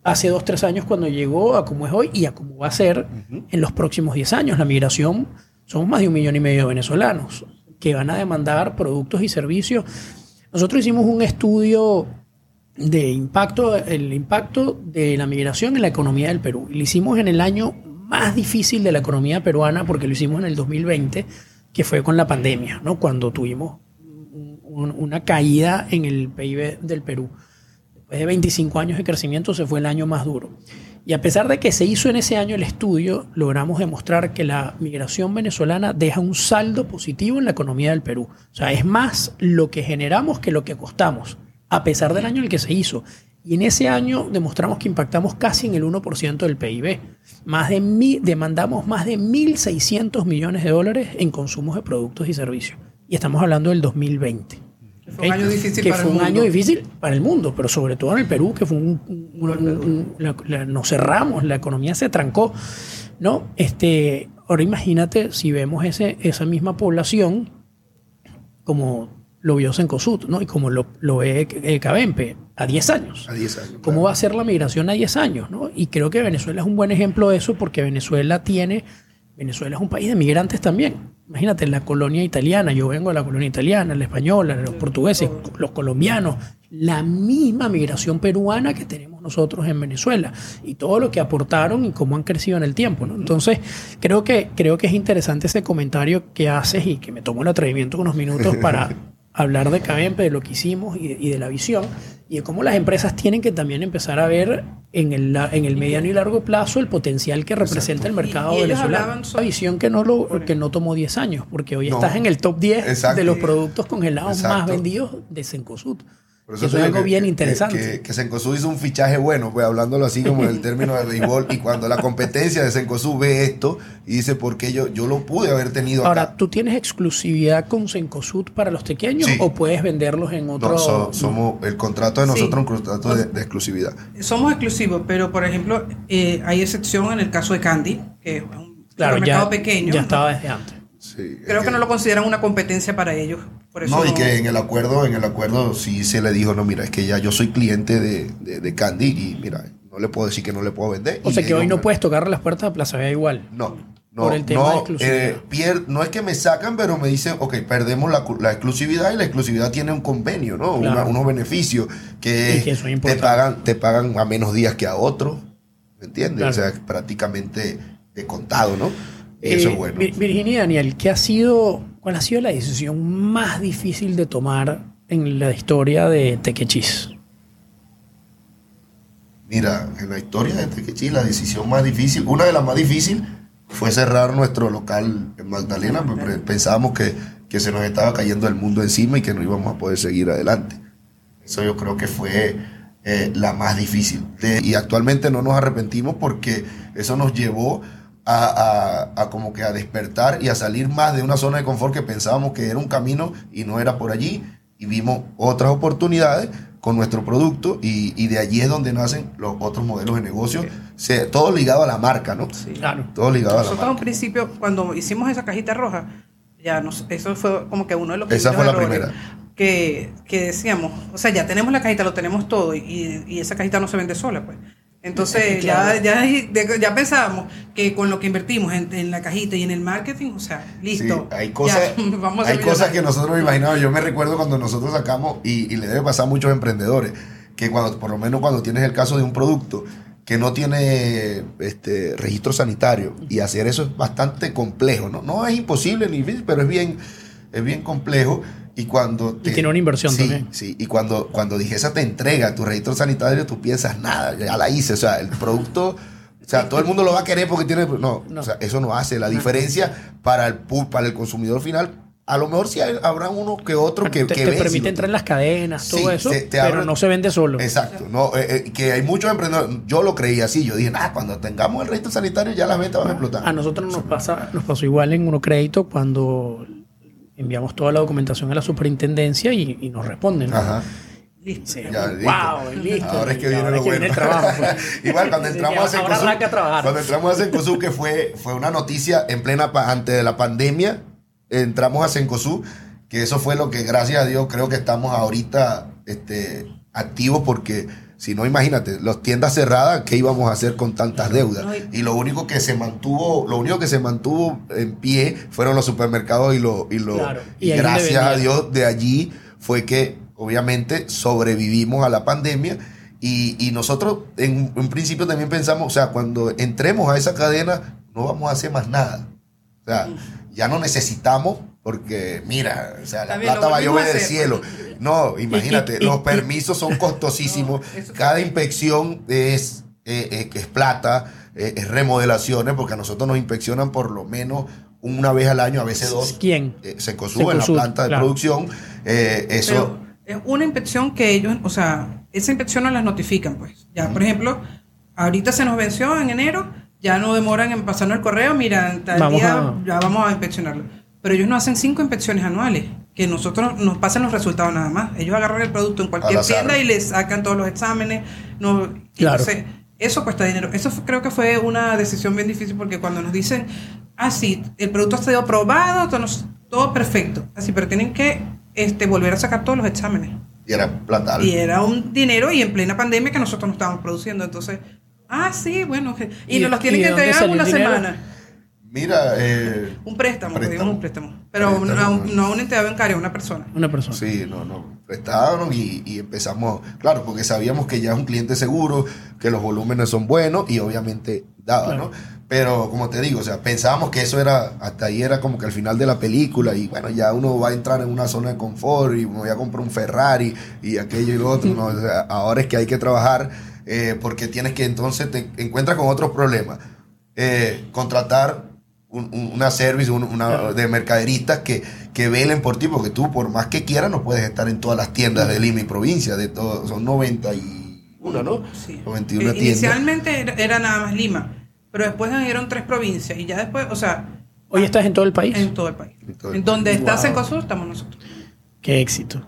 hace dos, tres años cuando llegó a cómo es hoy y a cómo va a ser en los próximos diez años. La migración, somos más de un millón y medio de venezolanos que van a demandar productos y servicios. Nosotros hicimos un estudio de impacto, el impacto de la migración en la economía del Perú. Y lo hicimos en el año más difícil de la economía peruana porque lo hicimos en el 2020, que fue con la pandemia, ¿no? cuando tuvimos una caída en el PIB del Perú después de 25 años de crecimiento, se fue el año más duro. Y a pesar de que se hizo en ese año el estudio, logramos demostrar que la migración venezolana deja un saldo positivo en la economía del Perú. O sea, es más lo que generamos que lo que costamos, a pesar del año en el que se hizo. Y en ese año demostramos que impactamos casi en el 1% del PIB. Más de demandamos más de 1.600 millones de dólares en consumos de productos y servicios. Y estamos hablando del 2020. Fue un año difícil que para fue el un mundo. año difícil para el mundo, pero sobre todo en el Perú, que fue un, nos cerramos, la economía se trancó, ¿no? Este, ahora imagínate si vemos ese, esa misma población como lo vio Sencosud, ¿no? Y como lo, lo ve eh, Cabempe, a 10 años. A 10 años. ¿Cómo va a ser la migración a 10 años, ¿no? Y creo que Venezuela es un buen ejemplo de eso porque Venezuela tiene, Venezuela es un país de migrantes también Imagínate, la colonia italiana, yo vengo de la colonia italiana, la española, los portugueses, los colombianos, la misma migración peruana que tenemos nosotros en Venezuela y todo lo que aportaron y cómo han crecido en el tiempo. Entonces, creo que, creo que es interesante ese comentario que haces y que me tomo el atrevimiento unos minutos para hablar de Cabempe, de lo que hicimos y de, y de la visión y de cómo las empresas tienen que también empezar a ver en el, en el mediano y largo plazo el potencial que representa el mercado Y- y venezolano. Una visión que no, lo, que no tomó 10 años, porque hoy No. estás en el top 10 Exacto. de los productos congelados más vendidos de Cencosud. Por Eso, es algo que- bien que- interesante. Que, que Cencosud hizo un fichaje bueno, pues hablándolo así como en el término de béisbol. Y cuando la competencia de Cencosud ve esto y dice, ¿por qué yo, yo lo pude haber tenido Ahora, acá? ¿tú tienes exclusividad con Cencosud para los pequeños Sí. o puedes venderlos en otro? No, so- somos, el contrato de Sí. nosotros es un contrato de, de exclusividad. Somos exclusivos, pero por ejemplo, eh, hay excepción en el caso de Candy, que es un claro, mercado ya, pequeño. ya estaba desde antes. Sí, Creo que no lo consideran una competencia para ellos. Por eso No, y que en el acuerdo, en el acuerdo sí se le dijo, no, mira, es que ya yo soy cliente de, de, de Candy y mira, no le puedo decir que no le puedo vender. O sea que hoy no puedes tocarle las puertas a Plaza Vea igual. No, no, Por el tema de no, exclusividad. eh, pier- no es que me sacan, pero me dicen, ok, perdemos la, la exclusividad y la exclusividad tiene un convenio, ¿no? Claro. Una- unos beneficios que, Y que eso es te, pagan, te pagan a menos días que a otros, ¿me entiendes? Claro. O sea, prácticamente de contado, ¿no? Eso Eh, es bueno. Vir- Virginia y Daniel, ¿qué ha sido, ¿cuál ha sido la decisión más difícil de tomar en la historia de Tequechis? Mira, en la historia de Tequechí, la decisión más difícil, una de las más difíciles, fue cerrar nuestro local en Magdalena. pues, pre- Pensábamos que, que se nos estaba cayendo el mundo encima y que no íbamos a poder seguir adelante. Eso yo creo que fue eh, la más difícil. De- y actualmente no nos arrepentimos porque eso nos llevó a, a- a como que a despertar y a salir más de una zona de confort que pensábamos que era un camino y no era por allí. Y vimos otras oportunidades con nuestro producto y, y de allí es donde nacen los otros modelos de negocio. Se- todo ligado a la marca, ¿no? Claro. Todo ligado a la Nosotros a un marca. principio, cuando hicimos esa cajita roja, ya nos, eso fue como que uno de los Esa fue la Que, que decíamos, o sea, ya tenemos la cajita, lo tenemos todo y, y esa cajita no se vende sola, pues. Entonces Claro. ya, ya, ya pensábamos que con lo que invertimos en, en la cajita y en el marketing, o sea, listo. Sí, hay cosas, ya, vamos a hay cosas que nosotros no imaginábamos. Yo me recuerdo cuando nosotros sacamos, y, y le debe pasar a muchos emprendedores, que cuando, por lo menos cuando tienes el caso de un producto que no tiene este registro sanitario, y hacer eso es bastante complejo, ¿no? No es imposible ni difícil, pero es bien, es bien complejo. Y cuando Y tiene una inversión sí, también. Sí, y cuando, cuando Digesa te entrega tu registro sanitario, tú piensas, nada, ya la hice. O sea, el producto, o sea, todo el mundo lo va a querer porque tiene. No, No. o sea, eso no hace. La diferencia para el, para el consumidor final, a lo mejor sí hay- habrá uno que otro que, te, que te permite entrar en las cadenas, todo Sí, eso, te- te pero no se vende solo. Exacto, no, eh, eh, que hay muchos emprendedores, yo lo creía así, yo dije, nada, cuando tengamos el registro sanitario ya las ventas van a explotar. A nosotros nos pasa, nos pasó igual en Uno Crédito cuando enviamos toda la documentación a la superintendencia y, y nos responden. ¿no? Ajá. Listo. Wow, listo. Ahora es que viene lo bueno. Igual cuando entramos a trabajar. cuando entramos a Cencosud, que fue, fue una noticia en plena antes de la pandemia, entramos a Cencosud, que eso fue lo que gracias a Dios creo que estamos ahorita este, activos porque si no, imagínate, las tiendas cerradas, ¿qué íbamos a hacer con tantas deudas? Y- lo único que se mantuvo, lo único que se mantuvo en pie fueron los supermercados y lo, y lo Claro, y gracias a. Dios de allí fue que obviamente sobrevivimos a la pandemia y, y nosotros en un principio también pensamos, o sea, cuando entremos a esa cadena no vamos a hacer más nada. O sea, ya no necesitamos porque mira, o sea, la plata va a llover del cielo. No, imagínate, los permisos son costosísimos. No, Cada inspección es, eh, eh, que es plata, eh, es remodelaciones, porque a nosotros nos inspeccionan por lo menos una vez al año, a veces dos. ¿Quién? Eh, Secosud, en la planta de claro. producción. Eh, eso. Pero es una inspección que ellos, o sea, esa inspección no las notifican, pues. Ya, por ejemplo, ahorita se nos venció en enero, ya no demoran en pasarnos el correo, mira, tal Vamos día a- ya vamos a inspeccionarlo. Pero ellos no hacen cinco inspecciones anuales, que nosotros nos pasan los resultados nada más. Ellos agarran el producto en cualquier tienda y les sacan todos los exámenes. No, Claro. Entonces, eso cuesta dinero. Eso fue- creo que fue una decisión bien difícil porque cuando nos dicen, ah, sí, el producto ha sido aprobado, todo, perfecto, así, pero tienen que este, volver a sacar todos los exámenes. Y era plata. Y era un dinero y en plena pandemia que nosotros no estábamos produciendo. Entonces, ah, sí, bueno. que- Y, ¿Y- nos los tienen que entregar una semana. Mira, eh, Un préstamo, Préstamo. pedimos un préstamo. Pero Préstamo, no, a un- bueno. no a una entidad bancaria, una persona. Una persona. Sí, no, no. Prestábamos y, y empezamos, claro, porque sabíamos que ya es un cliente seguro, que los volúmenes son buenos y obviamente daba, Claro. ¿no? Pero como te digo, o sea, pensábamos que eso era, hasta ahí era como que al final de la película y bueno, ya uno va a entrar en una zona de confort y me voy a comprar un Ferrari y aquello y lo otro, ¿no? O sea, ahora es que hay que trabajar eh, porque tienes que entonces te encuentras con otros problemas. Eh, contratar un- un- una service un- una, de mercaderistas que, que velen por ti, porque tú, por más que quieras, no puedes estar en todas las tiendas de Lima y provincia. De todo, son 91, ¿no? Sí. 91 Eh, tiendas. Inicialmente era, era nada más Lima, pero después añadieron tres provincias y ya después, o sea, Hoy estás en todo el país. en todo el país. En todo el En donde país. está Wow. Cencosud estamos nosotros. Qué éxito.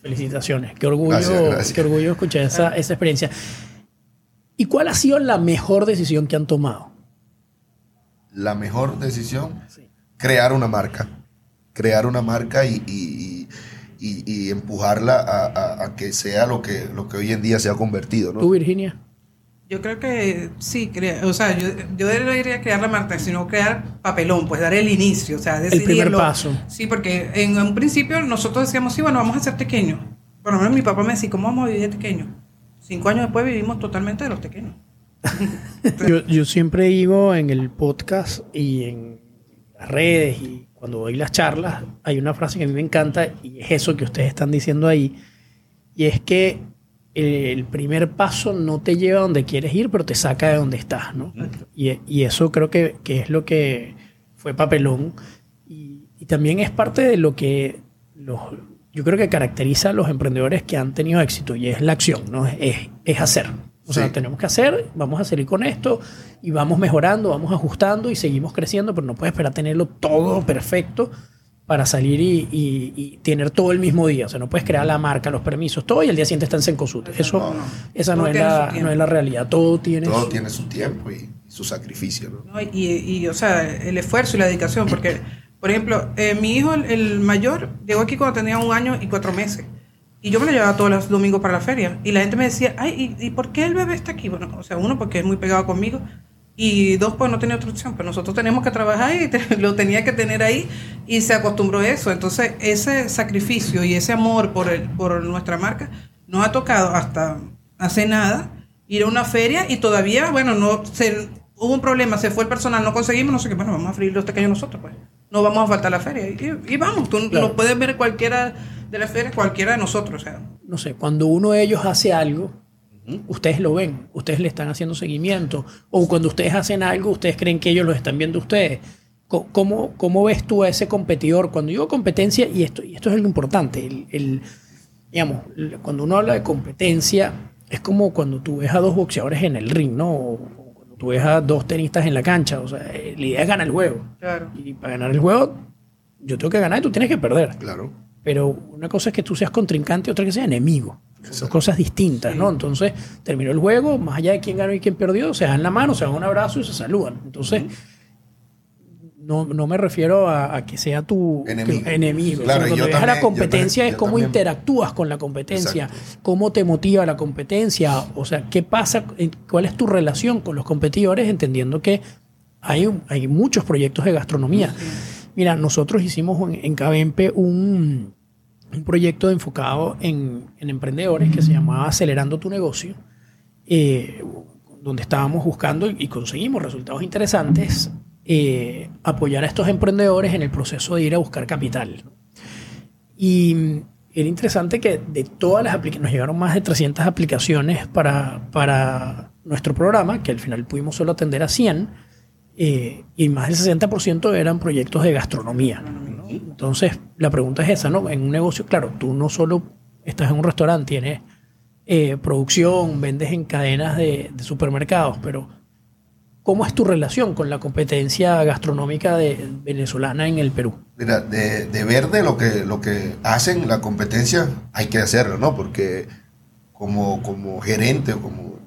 Felicitaciones. Qué orgullo, Gracias, gracias. qué orgullo escuchar esa, esa experiencia. ¿Y cuál ha sido la mejor decisión que han tomado? La mejor decisión, crear una marca. Crear una marca y, y- y- empujarla a, a- a que sea lo que, lo que hoy en día se ha convertido, ¿no? ¿Tú, Virginia? Yo creo que sí, crea- o sea, yo, yo no diría crear la marca, sino crear papelón, pues dar el inicio, o sea, decidirlo. primer paso. Sí, porque en un principio nosotros decíamos, sí, bueno, vamos a ser pequeños. Por lo menos mi papá me decía, ¿cómo vamos a vivir de pequeños? Cinco años después vivimos totalmente de los pequeños. Yo, yo siempre digo en el podcast y en las redes y cuando doy las charlas, hay una frase que a mí me encanta y es eso que ustedes están diciendo ahí. Y es que el primer paso no te lleva a donde quieres ir, pero te saca de donde estás, ¿no? Y, y eso creo que, que es lo que fue papelón. Y, y también es parte de lo que los, yo creo que caracteriza a los emprendedores que han tenido éxito y es la acción, ¿no? Es, es hacer. O sea, tenemos que hacer, vamos a seguir con esto y vamos mejorando, vamos ajustando y seguimos creciendo, pero no puedes esperar tenerlo todo perfecto para salir y, y- y tener todo el mismo día. O sea, no puedes crear la marca, los permisos, todo y el día siguiente está en Sencosud. Eso, No, no. esa no es, la, no es la realidad. Todo tiene Todo su- tiene su tiempo y su sacrificio, ¿no? ¿no? Y, y, o sea, el esfuerzo y la dedicación, porque, por ejemplo, eh, mi hijo, el, el mayor, llegó aquí cuando tenía un año y cuatro meses. Y yo me lo llevaba todos los domingos para la feria. Y la gente me decía, ay, ¿y, y por qué el bebé está aquí? Bueno, o sea, uno, porque es muy pegado conmigo. Y dos, pues no tenía otra opción. Pero nosotros tenemos que trabajar y lo tenía que tener ahí. Y se acostumbró a eso. Entonces, ese sacrificio y ese amor por, el, por nuestra marca nos ha tocado hasta hace nada ir a una feria y todavía, bueno, no se, hubo un problema, se fue el personal, no conseguimos, no sé qué, bueno, vamos a abrir los pequeños nosotros, pues. No vamos a faltar a la feria. Y, y vamos, tú Claro. lo puedes ver cualquiera de las ferias, cualquiera de nosotros, o sea. no sé, cuando uno de ellos hace algo, ustedes lo ven, ustedes le están haciendo seguimiento, o cuando ustedes hacen algo, ustedes creen que ellos lo están viendo ustedes. ¿Cómo, cómo ves tú a ese competidor? Cuando digo competencia, y esto, y esto es lo importante, el, el- digamos, cuando uno habla de competencia, es como cuando tú ves a dos boxeadores en el ring, ¿no? O, tú ves a dos tenistas en la cancha, o sea, la idea es ganar el juego. Claro. Y para ganar el juego, yo tengo que ganar y tú tienes que perder. Claro. Pero una cosa es que tú seas contrincante y otra que sea enemigo. Son cosas distintas, ¿no? Entonces, terminó el juego, más allá de quién ganó y quién perdió, se dan la mano, se dan un abrazo y se saludan. Entonces, no, no me refiero a, a que sea tu Enemigo. tu enemigo. Claro, yo a la yo competencia es cómo también- interactúas con la competencia, cómo te motiva la competencia, o sea, qué pasa, eh, cuál es tu relación con los competidores, entendiendo que hay, hay muchos proyectos de gastronomía. Mira, nosotros hicimos en, en Cabempe un, un proyecto enfocado en, en emprendedores que se llamaba Acelerando tu negocio, eh, donde estábamos buscando y conseguimos resultados interesantes, eh, apoyar a estos emprendedores en el proceso de ir a buscar capital. Y era interesante que de todas las aplicaciones, nos llegaron más de 300 aplicaciones para, para nuestro programa, que al final pudimos solo atender a 100, eh, y más del 60% eran proyectos de gastronomía. ¿no? Entonces, la pregunta es esa, ¿no? En un negocio, claro, tú no solo estás en un restaurante, tienes eh, producción, vendes en cadenas de, de supermercados, pero ¿cómo es tu relación con la competencia gastronómica de, venezolana en el Perú? Mira, de, de ver de lo que, lo que hacen la competencia, hay que hacerlo, ¿no? Porque como, como gerente o como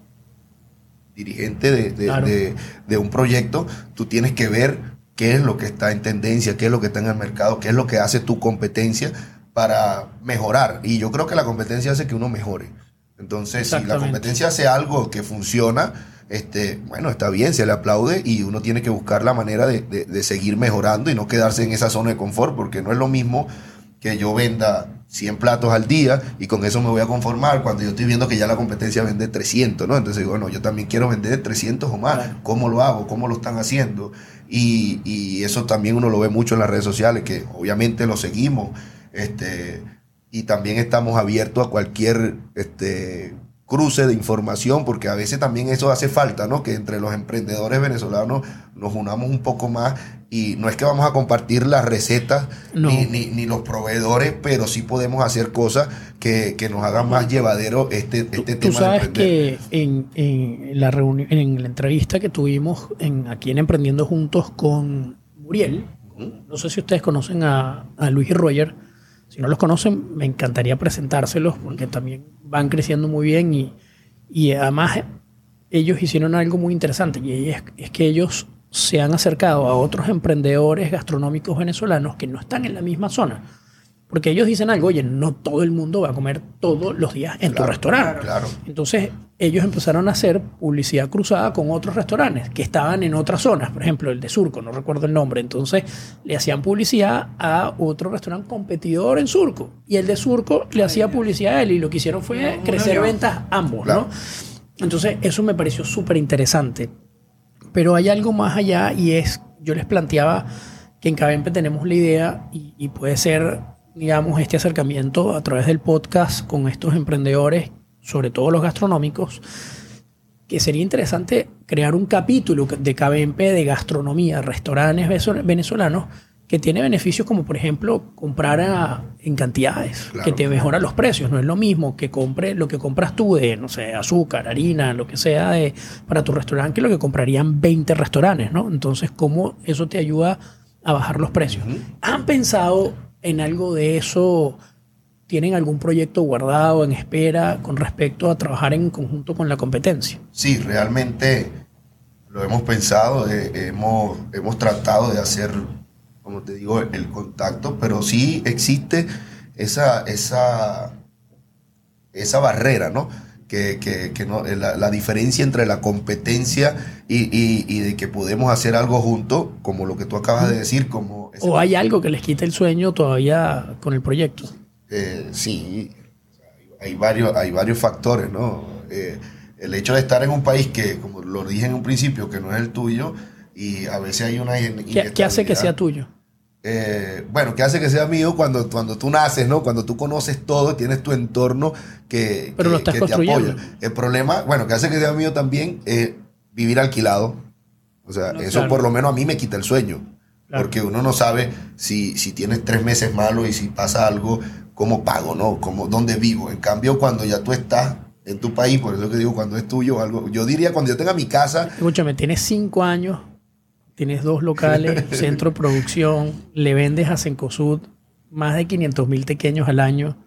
dirigente de, de- Claro. de- de un proyecto, tú tienes que ver qué es lo que está en tendencia, qué es lo que está en el mercado, qué es lo que hace tu competencia para mejorar. Y yo creo que la competencia hace que uno mejore. Entonces, si la competencia hace algo que funciona, este, bueno, está bien, se le aplaude y uno tiene que buscar la manera de, de seguir mejorando y no quedarse en esa zona de confort, porque no es lo mismo que yo venda 100 platos al día y con eso me voy a conformar cuando yo estoy viendo que ya la competencia vende 300, ¿no? Entonces, bueno, yo también quiero vender 300 o más. ¿Cómo lo hago? ¿Cómo lo están haciendo? Y, y, eso también uno lo ve mucho en las redes sociales, que obviamente lo seguimos. Este, y también estamos abiertos a cualquier este, cruce de información, porque a veces también eso hace falta, ¿no? Que entre los emprendedores venezolanos nos unamos un poco más y no es que vamos a compartir las recetas ni, ni, los proveedores, pero sí podemos hacer cosas que, nos hagan más llevadero este, este tema. Tú sabes que en, en, la reunión, en la entrevista que tuvimos en, aquí en Emprendiendo Juntos con Muriel, no sé si ustedes conocen a, a Luis y Roger, si no los conocen, me encantaría presentárselos porque también van creciendo muy bien y, y además ellos hicieron algo muy interesante y es, es que ellos se han acercado a otros emprendedores gastronómicos venezolanos que no están en la misma zona. Porque ellos dicen algo, oye, no todo el mundo va a comer todos los días en tu restaurante. Claro. Entonces, ellos empezaron a hacer publicidad cruzada con otros restaurantes que estaban en otras zonas, por ejemplo, el de Surco, no recuerdo el nombre. Entonces, le hacían publicidad a otro restaurante competidor en Surco. Y el de Surco le hacía publicidad a él y lo que hicieron fue crecer ventas ambos, ¿no? Entonces, eso me pareció súper interesante. Pero hay algo más allá y es, yo les planteaba que en Cabempe tenemos la idea y puede ser digamos, este acercamiento a través del podcast con estos emprendedores, sobre todo los gastronómicos, que sería interesante crear un capítulo de KBMP de gastronomía, restaurantes venezolanos, que tiene beneficios como, por ejemplo, comprar en cantidades, que te mejora los precios. No es lo mismo que compre lo que compras tú de, no sé, azúcar, harina, lo que sea de, para tu restaurante, que lo que comprarían 20 restaurantes, ¿no? Entonces, ¿cómo eso te ayuda a bajar los precios? ¿Han pensado en algo de eso? ¿Tienen algún proyecto guardado en espera con respecto a trabajar en conjunto con la competencia? Sí, realmente lo hemos pensado, eh, hemos, hemos tratado de hacer, como te digo, el contacto, pero sí existe esa, esa, esa barrera, ¿no? Que, que, no, la, diferencia entre la competencia y, y, de que podemos hacer algo juntos, como lo que tú acabas de decir, como ¿O hay algo que les quite el sueño todavía con el proyecto? Eh, sí, hay varios, hay varios factores, ¿no? Eh, el hecho de estar en un país que, como lo dije en un principio, que no es el tuyo, y a veces hay una... ¿Qué, ¿qué hace que sea tuyo? Eh, bueno, ¿qué hace que sea mío cuando, cuando tú naces, ¿no? Cuando tú conoces todo, tienes tu entorno que, Pero lo estás construyendo. El problema, bueno, que hace que sea mío también es vivir alquilado. O sea, eso por lo menos a mí me quita el sueño. Porque uno no sabe si, si tienes tres meses malos y si pasa algo, cómo pago, ¿no? Cómo, ¿Dónde vivo? En cambio, cuando ya tú estás en tu país, por eso que digo, cuando es tuyo algo, yo diría cuando yo tenga mi casa... Escúchame, tienes cinco años, tienes dos locales, centro de producción, le vendes a Cencosud más de 500 mil pequeños al año.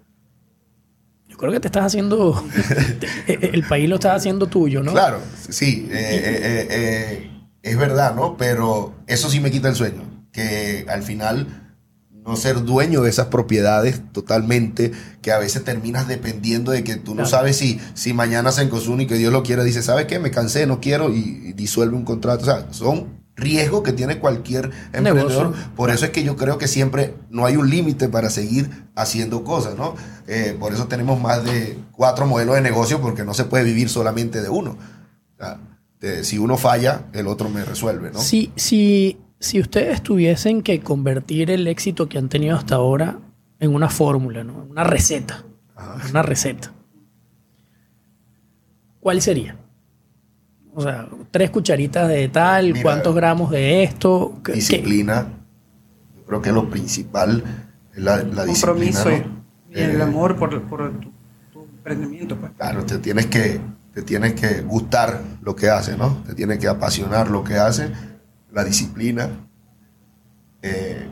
Yo creo que te estás haciendo, el país lo estás haciendo tuyo, ¿no? Claro, sí. Eh, eh, eh, es verdad, ¿no? Pero eso sí me quita el sueño, que al final no ser dueño de esas propiedades totalmente, que a veces terminas dependiendo de que tú no sabes si, si mañana se encosuna y que Dios lo quiera, dice, ¿sabes qué? Me cansé, no quiero y, disuelve un contrato. O sea, son riesgos que tiene cualquier emprendedor. Por eso es que yo creo que siempre no hay un límite para seguir haciendo cosas, ¿no? Eh, por eso tenemos más de cuatro modelos de negocio porque no se puede vivir solamente de uno. O sea, si uno falla, el otro me resuelve, ¿no? Si, si, si ustedes tuviesen que convertir el éxito que han tenido hasta ahora en una fórmula, ¿no? Una receta. Una receta. ¿Cuál sería? O sea, tres cucharitas de tal, cuántos gramos de esto. Disciplina. Yo creo que lo principal es la, la Compromiso disciplina. Y el eh, amor por, tu, emprendimiento. Pues. Claro, te tienes que te tiene que gustar lo que hace, ¿no? Te tiene que apasionar lo que hace, la disciplina eh,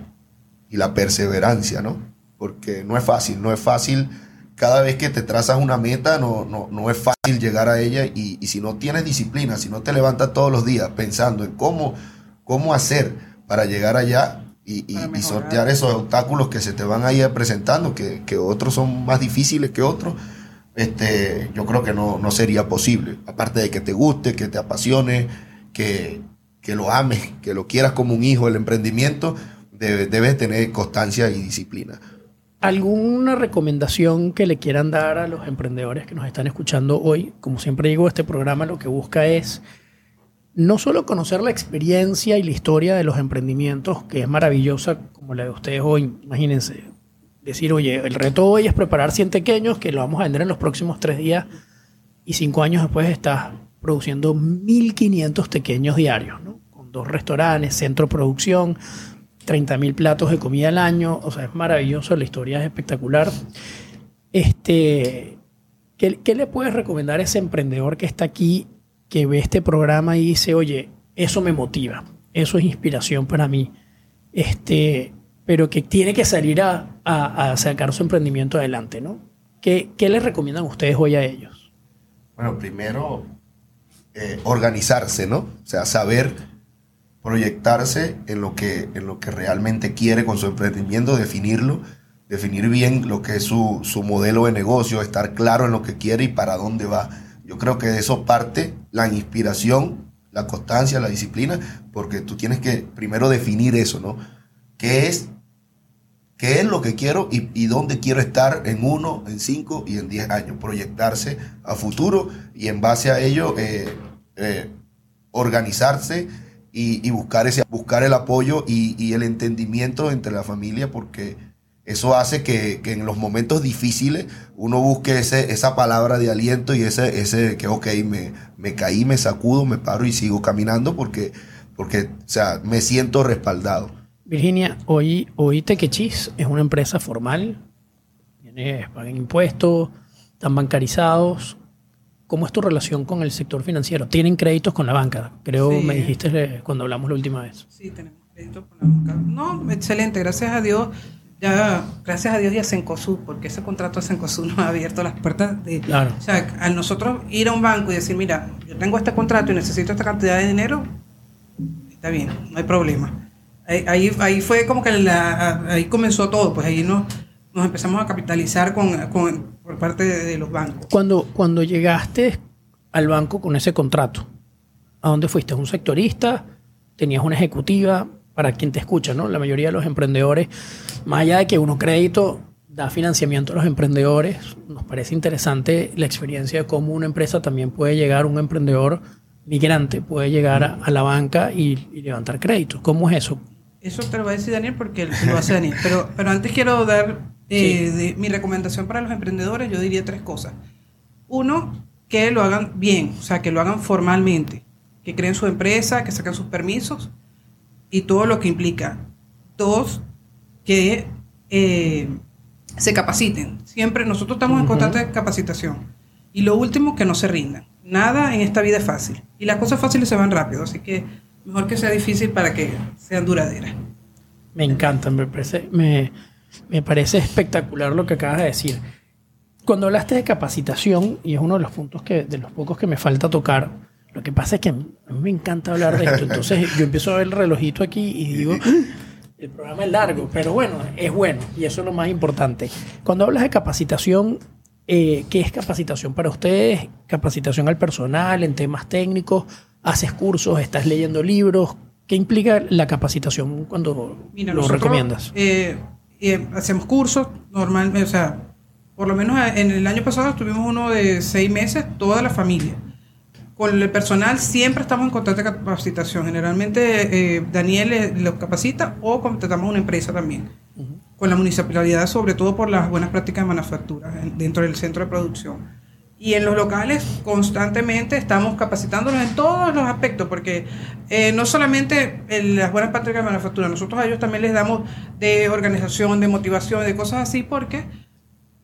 y la perseverancia, ¿no? Porque no es fácil, no es fácil. Cada vez que te trazas una meta, no, no, es fácil llegar a ella y, si no tienes disciplina, si no te levantas todos los días pensando en cómo, cómo hacer para llegar allá, y, sortear esos obstáculos que se te van a ir presentando, que, que, otros son más difíciles que otros, este, yo creo que no, no sería posible. Aparte de que te guste, que te apasione, que, que lo ames, que lo quieras como un hijo, el emprendimiento, debe- debes tener constancia y disciplina. ¿Alguna recomendación que le quieran dar a los emprendedores que nos están escuchando hoy? Como siempre digo, este programa lo que busca es no solo conocer la experiencia y la historia de los emprendimientos, que es maravillosa como la de ustedes hoy, imagínense, decir, oye, el reto hoy es preparar 100 pequeños que lo vamos a vender en los próximos tres días y cinco años después estás produciendo 1.500 pequeños diarios, ¿no? con dos restaurantes, centro de producción, 30.000 platos de comida al año, o sea, es maravilloso, la historia es espectacular. Este, ¿qué, qué le puedes recomendar a ese emprendedor que está aquí, que ve este programa y dice, oye, eso me motiva, eso es inspiración para mí, este, pero que tiene que salir a, a- sacar su emprendimiento adelante, ¿no? ¿Qué, ¿Qué les recomiendan ustedes hoy a ellos? Bueno, primero eh, organizarse, ¿no? O sea, saber proyectarse en lo, que, en lo que realmente quiere con su emprendimiento, definirlo, definir bien lo que es su, su modelo de negocio, estar claro en lo que quiere y para dónde va. Yo creo que de eso parte la inspiración, la constancia, la disciplina, porque tú tienes que primero definir eso, ¿no? ¿Qué es qué es lo que quiero y, dónde quiero estar en uno, en cinco y en diez años. Proyectarse a futuro y en base a ello eh, eh, organizarse y, buscar, ese, buscar el apoyo y, el entendimiento entre la familia porque eso hace que, en los momentos difíciles uno busque ese, esa palabra de aliento y ese, ese que, ok, me, me caí, me sacudo, me paro y sigo caminando porque, porque o sea, me siento respaldado. Virginia, hoy, hoy Tequechis es una empresa formal, pagan impuestos, están bancarizados. ¿Cómo es tu relación con el sector financiero? ¿Tienen créditos con la banca? Creo Sí. me dijiste eh, cuando hablamos la última vez. Sí, tenemos crédito con la banca. No, excelente, gracias a Dios. Ya, gracias a Dios y a Cencosud, porque ese contrato de Cencosud nos ha abierto las puertas de... Claro. O sea, al nosotros ir a un banco y decir, mira, yo tengo este contrato y necesito esta cantidad de dinero, está bien, no hay problema. Ahí, ahí, ahí fue como que la- ahí comenzó todo, pues ahí nos, nos empezamos a capitalizar con, con- por parte de, los bancos. Cuando, cuando llegaste al banco con ese contrato, ¿a dónde fuiste? ¿Un sectorista? ¿Tenías una ejecutiva? Para quien te escucha, ¿no? La mayoría de los emprendedores, más allá de que uno crédito da financiamiento a los emprendedores, nos parece interesante la experiencia de cómo una empresa también puede llegar, un emprendedor migrante puede llegar a, a la banca y, y levantar créditos. ¿Cómo es eso? Eso te lo va a decir Daniel porque lo hace Daniel. Pero, pero antes quiero dar eh, de- mi recomendación para los emprendedores. Yo diría tres cosas. Uno, que lo hagan bien, o sea, que lo hagan formalmente, que creen su empresa, que saquen sus permisos y todo lo que implica. Dos, que eh, se capaciten. Siempre nosotros estamos en constante capacitación. Y lo último, que no se rindan. Nada en esta vida es fácil. Y las cosas fáciles se van rápido, así que mejor que sea difícil para que sean duraderas. Me encanta, me parece, me, me parece espectacular lo que acabas de decir. Cuando hablaste de capacitación, y es uno de los puntos que, de los pocos que me falta tocar, lo que pasa es que a mí me encanta hablar de esto. Entonces yo empiezo a ver el relojito aquí y digo, el programa es largo, pero bueno, es bueno y eso es lo más importante. Cuando hablas de capacitación, eh, ¿qué es capacitación para ustedes? ¿Capacitación al personal en temas técnicos? ¿Haces cursos? ¿Estás leyendo libros? ¿Qué implica la capacitación cuando Mira, lo nosotros, recomiendas? eh, eh, hacemos cursos normalmente, o sea, por lo menos en el año pasado tuvimos uno de seis meses, toda la familia. Con el personal siempre estamos en constante capacitación. Generalmente eh, Daniel eh, los capacita o contratamos una empresa también. Con la municipalidad, sobre todo por las buenas prácticas de manufactura en- dentro del centro de producción. Y en los locales constantemente estamos capacitándolos en todos los aspectos, porque eh, no solamente en las buenas prácticas de manufactura, nosotros a ellos también les damos de organización, de motivación, de cosas así, porque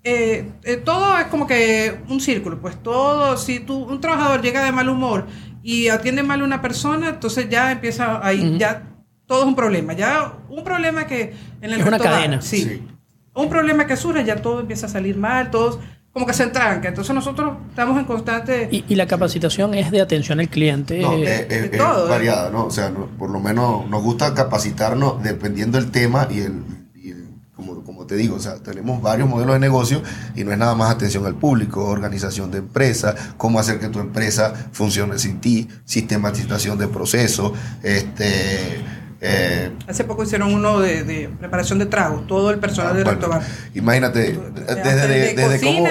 eh, eh, todo es como que un círculo, pues todo, si tú, un trabajador llega de mal humor y atiende mal a una persona, entonces ya empieza ahí, ya todo es un problema, ya un problema que en el Es una cadena. sí. Sí. Un problema que surge, ya todo empieza a salir mal, todos como que se entranca, entonces nosotros estamos en constante... Y, y la capacitación es de atención al cliente. No, eh, eh, eh, es todo, variada, ¿no? O sea, no- por lo menos nos gusta capacitarnos dependiendo del tema y el, y el- como, como como te digo, o sea, tenemos varios modelos de negocio y no es nada más atención al público, organización de empresa, cómo hacer que tu empresa funcione sin ti, sistematización de procesos, este... Eh, Hace poco hicieron uno de, preparación de tragos, todo el personal de restaurante. Imagínate, desde, desde, cómo,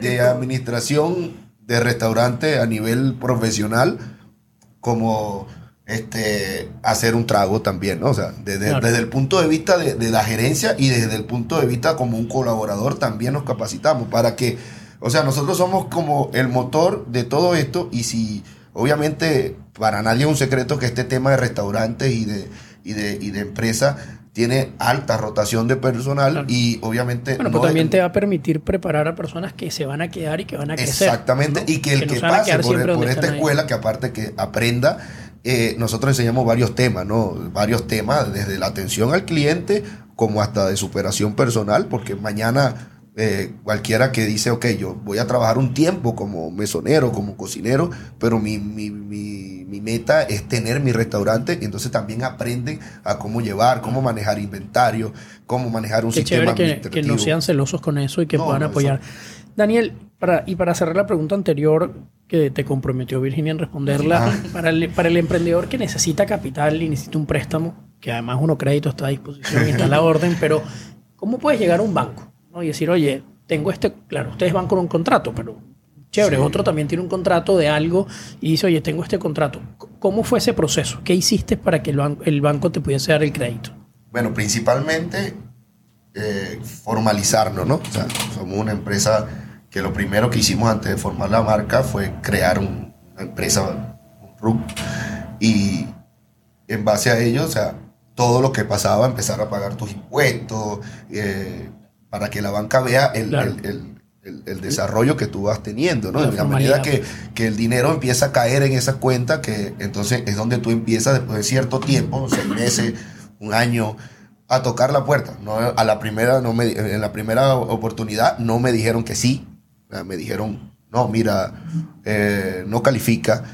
de administración de restaurante a nivel profesional, como este, hacer un trago también, ¿no? O sea, desde, el punto de vista de, la gerencia y desde el punto de vista como un colaborador también nos capacitamos para que, o sea, nosotros somos como el motor de todo esto y si, obviamente, para nadie es un secreto que este tema de restaurantes y de, y de, y de empresa tiene alta rotación de personal y obviamente... Bueno, pero también te va a permitir preparar a personas que se van a quedar y que van a crecer. Exactamente, y que el que, pase por, esta escuela, que aparte que aprenda eh, nosotros enseñamos varios temas, ¿no? Varios temas, desde la atención al cliente como hasta de superación personal, porque mañana eh, cualquiera que dice, ok, yo voy a trabajar un tiempo como mesonero, como cocinero, pero mi, mi, mi, mi meta es tener mi restaurante, y entonces también aprenden a cómo llevar, cómo manejar inventario, cómo manejar un sistema que, que, no sean celosos con eso y que puedan apoyar. Daniel, para, y para cerrar la pregunta anterior, que te comprometió Virginia en responderla, para, el, para el emprendedor que necesita capital y necesita un préstamo, que además uno crédito está a disposición y está a la orden, pero ¿cómo puedes llegar a un banco ¿no? y decir, oye, tengo este, claro, ustedes van con un contrato, pero chévere, otro también tiene un contrato de algo y dice, oye, tengo este contrato. ¿Cómo fue ese proceso? ¿Qué hiciste para que el, banco, el banco te pudiese dar el crédito? Bueno, principalmente eh, formalizarnos, ¿no? O sea, somos una empresa que lo primero que hicimos antes de formar la marca fue crear una empresa, un RUC, y en base a ello, o sea, todo lo que pasaba, empezar a pagar tus impuestos, eh, para que la banca vea el, el, desarrollo que tú vas teniendo, ¿no? La medida que, que, el dinero empieza a caer en esa cuenta, que entonces es donde tú empiezas después de cierto tiempo, seis meses, un año, a tocar la puerta. No, a la primera, no me, en la primera oportunidad no me dijeron que sí, me dijeron, no, mira, eh, no califica.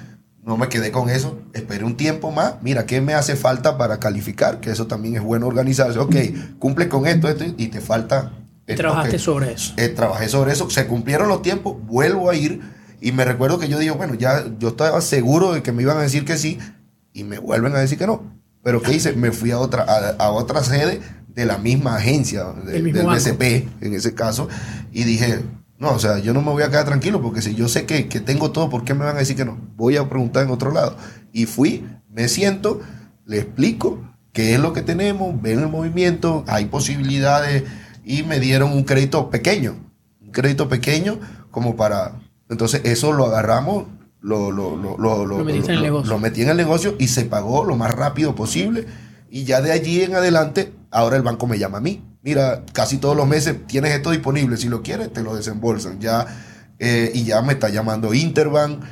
No me quedé con eso, esperé un tiempo más, mira, ¿qué me hace falta para calificar? Que eso también es bueno organizarse. Ok, cumple con esto, esto y te falta... Trabajaste sobre eso. Eh, trabajé sobre eso, se cumplieron los tiempos, vuelvo a ir y me recuerdo que yo digo, bueno, ya yo estaba seguro de que me iban a decir que sí y me vuelven a decir que no. Pero ¿qué hice? Me fui a otra, a, otra sede de la misma agencia, del BCP en ese caso, y dije, no, o sea, yo no me voy a quedar tranquilo porque si yo sé que, tengo todo, ¿por qué me van a decir que no? Voy a preguntar en otro lado. Y fui, me siento, le explico qué es lo que tenemos, ven el movimiento, hay posibilidades y me dieron un crédito pequeño, un crédito pequeño como para... Entonces eso lo agarramos, lo, lo, lo, lo, lo metí en el negocio y se pagó lo más rápido posible. Y ya de allí en adelante, ahora el banco me llama a mí. Mira, casi todos los meses tienes esto disponible, si lo quieres te lo desembolsan. Ya, eh, y ya me está llamando Interbank,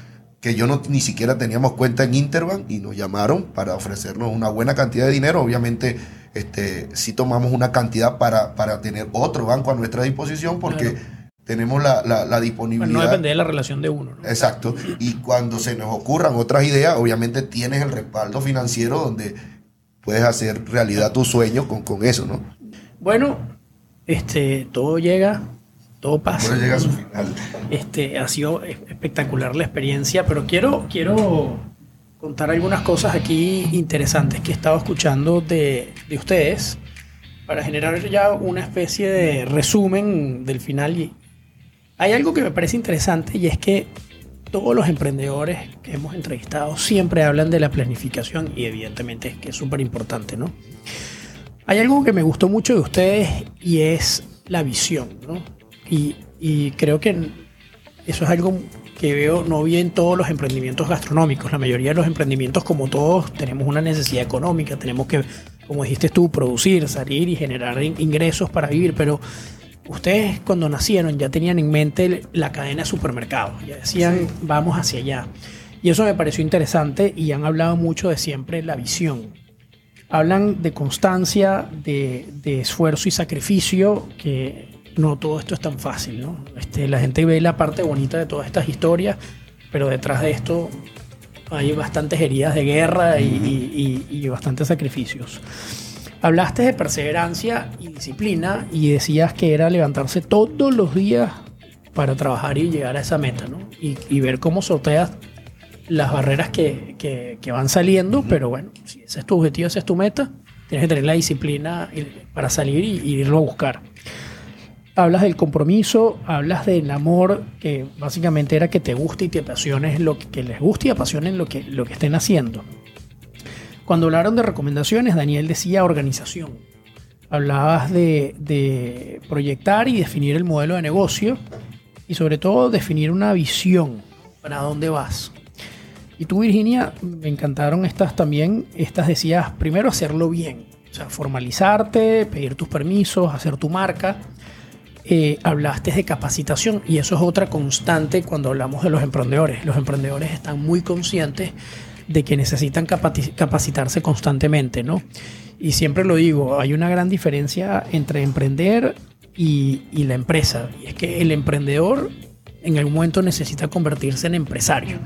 que yo no ni siquiera teníamos cuenta en Interbank y nos llamaron para ofrecernos una buena cantidad de dinero. Obviamente, este, sí tomamos una cantidad para, para tener otro banco a nuestra disposición porque... tenemos la, la, disponibilidad. no depende de la relación de uno. Exacto. Y cuando se nos ocurran otras ideas, obviamente tienes el respaldo financiero donde puedes hacer realidad tu sueño con, con eso, ¿no? Bueno, este, todo llega, todo pasa. Llega a su final. Este, ha sido espectacular la experiencia, pero quiero, quiero contar algunas cosas aquí interesantes que he estado escuchando de, de ustedes para generar ya una especie de resumen del final. Hay algo que me parece interesante y es que todos los emprendedores que hemos entrevistado siempre hablan de la planificación y evidentemente es que es súper importante, ¿no? Hay algo que me gustó mucho de ustedes y es la visión, ¿no? Y, creo que eso es algo que veo, no vi en todos los emprendimientos gastronómicos. La mayoría de los emprendimientos, como todos, tenemos una necesidad económica, tenemos que, como dijiste tú, producir, salir y generar ingresos para vivir, pero ustedes cuando nacieron ya tenían en mente la cadena de supermercados, ya decían, vamos hacia allá. Y eso me pareció interesante y han hablado mucho de siempre la visión. Hablan de constancia, de, esfuerzo y sacrificio, que no todo esto es tan fácil, ¿no? Este, la gente ve la parte bonita de todas estas historias, pero detrás de esto hay bastantes heridas de guerra y, bastantes sacrificios. Hablaste de perseverancia y disciplina y decías que era levantarse todos los días para trabajar y llegar a esa meta, ¿no? Y, y ver cómo sorteas las barreras que, que, que, van saliendo, pero bueno, si ese es tu objetivo, esa es tu meta, tienes que tener la disciplina para salir y, y irlo a buscar. Hablas del compromiso, hablas del amor, que básicamente era que te guste y te apasione lo que, que les guste y apasionen lo que, lo que estén haciendo. Cuando hablaron de recomendaciones, Daniel decía organización. Hablabas de, de, proyectar y definir el modelo de negocio y sobre todo definir una visión para dónde vas. Y tú, Virginia, me encantaron estas también. Estas decías, primero hacerlo bien, o sea, formalizarte, pedir tus permisos, hacer tu marca. Eh, hablaste de capacitación y eso es otra constante cuando hablamos de los emprendedores. Los emprendedores están muy conscientes de que necesitan capacitarse constantemente, ¿no? Y siempre lo digo, hay una gran diferencia entre emprender y, y la empresa. Y es que el emprendedor en algún momento necesita convertirse en empresario.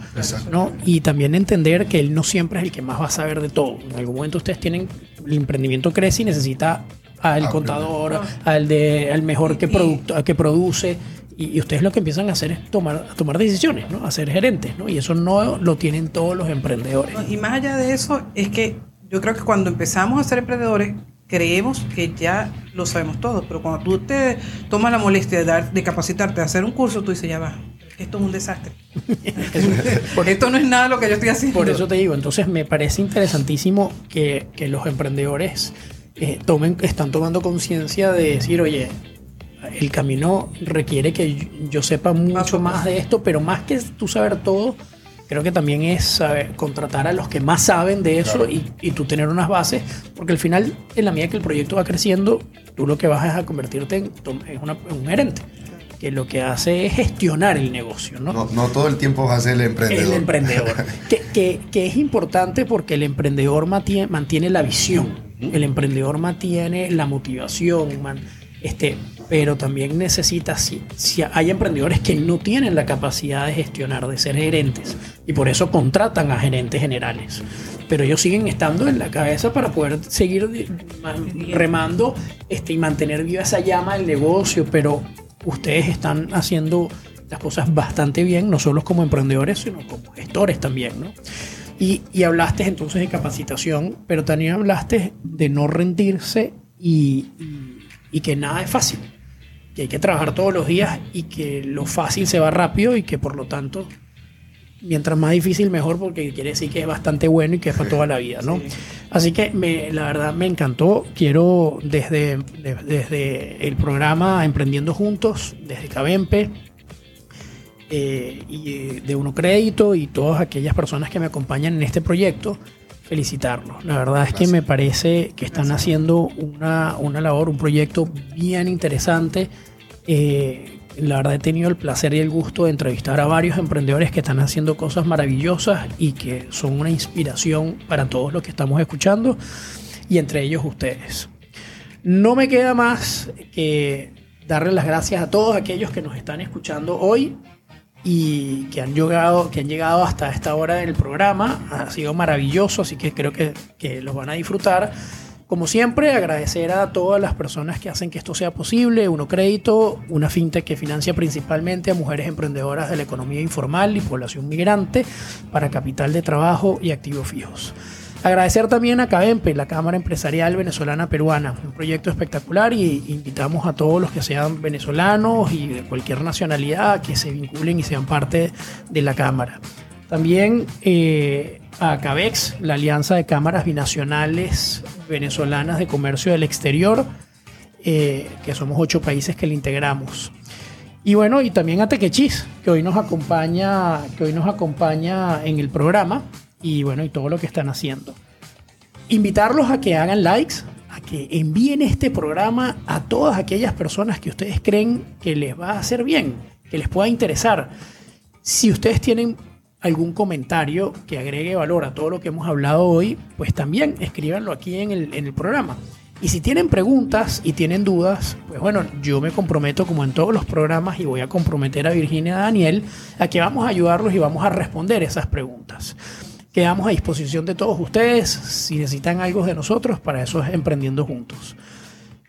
¿no? Y también entender que él no siempre es el que más va a saber de todo. En algún momento ustedes tienen, el emprendimiento crece y necesita al ah, contador, al, de, al mejor que, producto, que produce. Y, ustedes lo que empiezan a hacer es tomar, tomar decisiones, ¿no? a ser gerentes. ¿no? Y eso no lo tienen todos los emprendedores. Y más allá de eso, es que yo creo que cuando empezamos a ser emprendedores, creemos que ya lo sabemos todo, pero cuando tú te tomas la molestia de, dar, de capacitarte, de hacer un curso, tú dices, ya va, esto es un desastre. Esto no es nada lo que yo estoy haciendo. Por eso te digo, entonces me parece interesantísimo que, que los emprendedores eh, tomen, están tomando conciencia de decir, oye, el camino requiere que yo sepa mucho más de esto, pero más que tú saber todo, creo que también es saber, contratar a los que más saben de eso y, y, tú tener unas bases, porque al final, en la medida que el proyecto va creciendo, tú lo que vas es a convertirte en, en, una, en un gerente que lo que hace es gestionar el negocio. No, no, no todo el tiempo va a ser el emprendedor. El emprendedor. que, que, que, es importante porque el emprendedor mantiene, mantiene la visión, el emprendedor mantiene la motivación, man, este, pero también necesita, si, si hay emprendedores que no tienen la capacidad de gestionar, de ser gerentes, y por eso contratan a gerentes generales. Pero ellos siguen estando en la cabeza para poder seguir remando este, y mantener viva esa llama del negocio, pero ustedes están haciendo las cosas bastante bien, no solo como emprendedores, sino como gestores también, ¿no? Y, y hablaste entonces de capacitación, pero también hablaste de no rendirse y, y, y que nada es fácil que hay que trabajar todos los días y que lo fácil se va rápido y que por lo tanto, mientras más difícil mejor porque quiere decir que es bastante bueno y que es para toda la vida, ¿no? Sí. Así que me, la verdad me encantó. Quiero desde, de, desde el programa Emprendiendo Juntos, desde Cabempe, eh, y de Uno Crédito y todas aquellas personas que me acompañan en este proyecto, felicitarlos. La verdad es que me parece que están haciendo una, una labor, un proyecto bien interesante. Eh, la verdad he tenido el placer y el gusto de entrevistar a varios emprendedores que están haciendo cosas maravillosas y que son una inspiración para todos los que estamos escuchando y entre ellos ustedes. No me queda más que darle las gracias a todos aquellos que nos están escuchando hoy y que han llegado, que han llegado hasta esta hora del programa. Ha sido maravilloso, así que creo que, que los van a disfrutar. Como siempre, agradecer a todas las personas que hacen que esto sea posible. Uno Crédito, una fintech que financia principalmente a mujeres emprendedoras de la economía informal y población migrante para capital de trabajo y activos fijos. Agradecer también a CAEMPE, la Cámara Empresarial Venezolana Peruana, un proyecto espectacular y invitamos a todos los que sean venezolanos y de cualquier nacionalidad que se vinculen y sean parte de la Cámara. También eh, a CABEX, la Alianza de Cámaras Binacionales Venezolanas de Comercio del Exterior, eh, que somos ocho países que le integramos. Y bueno, y también a Tequechis, que hoy nos acompaña, que hoy nos acompaña en el programa y bueno, y todo lo que están haciendo. Invitarlos a que hagan likes, a que envíen este programa a todas aquellas personas que ustedes creen que les va a hacer bien, que les pueda interesar. Si ustedes tienen algún comentario que agregue valor a todo lo que hemos hablado hoy, pues también escríbanlo aquí en el, en el programa. Y si tienen preguntas y tienen dudas, pues bueno, yo me comprometo como en todos los programas y voy a comprometer a Virginia a Daniel a que vamos a ayudarlos y vamos a responder esas preguntas. Quedamos a disposición de todos ustedes. Si necesitan algo de nosotros, para eso es Emprendiendo Juntos.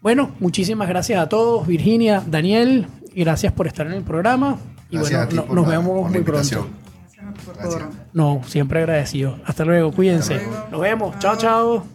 Bueno, muchísimas gracias a todos, Virginia, Daniel, y gracias por estar en el programa. Y Gracias bueno, no- nos la- vemos muy pronto. Gracias por Gracias. todo. No, siempre agradecido. Hasta luego, cuídense. Hasta luego. Nos vemos. Chao, chao.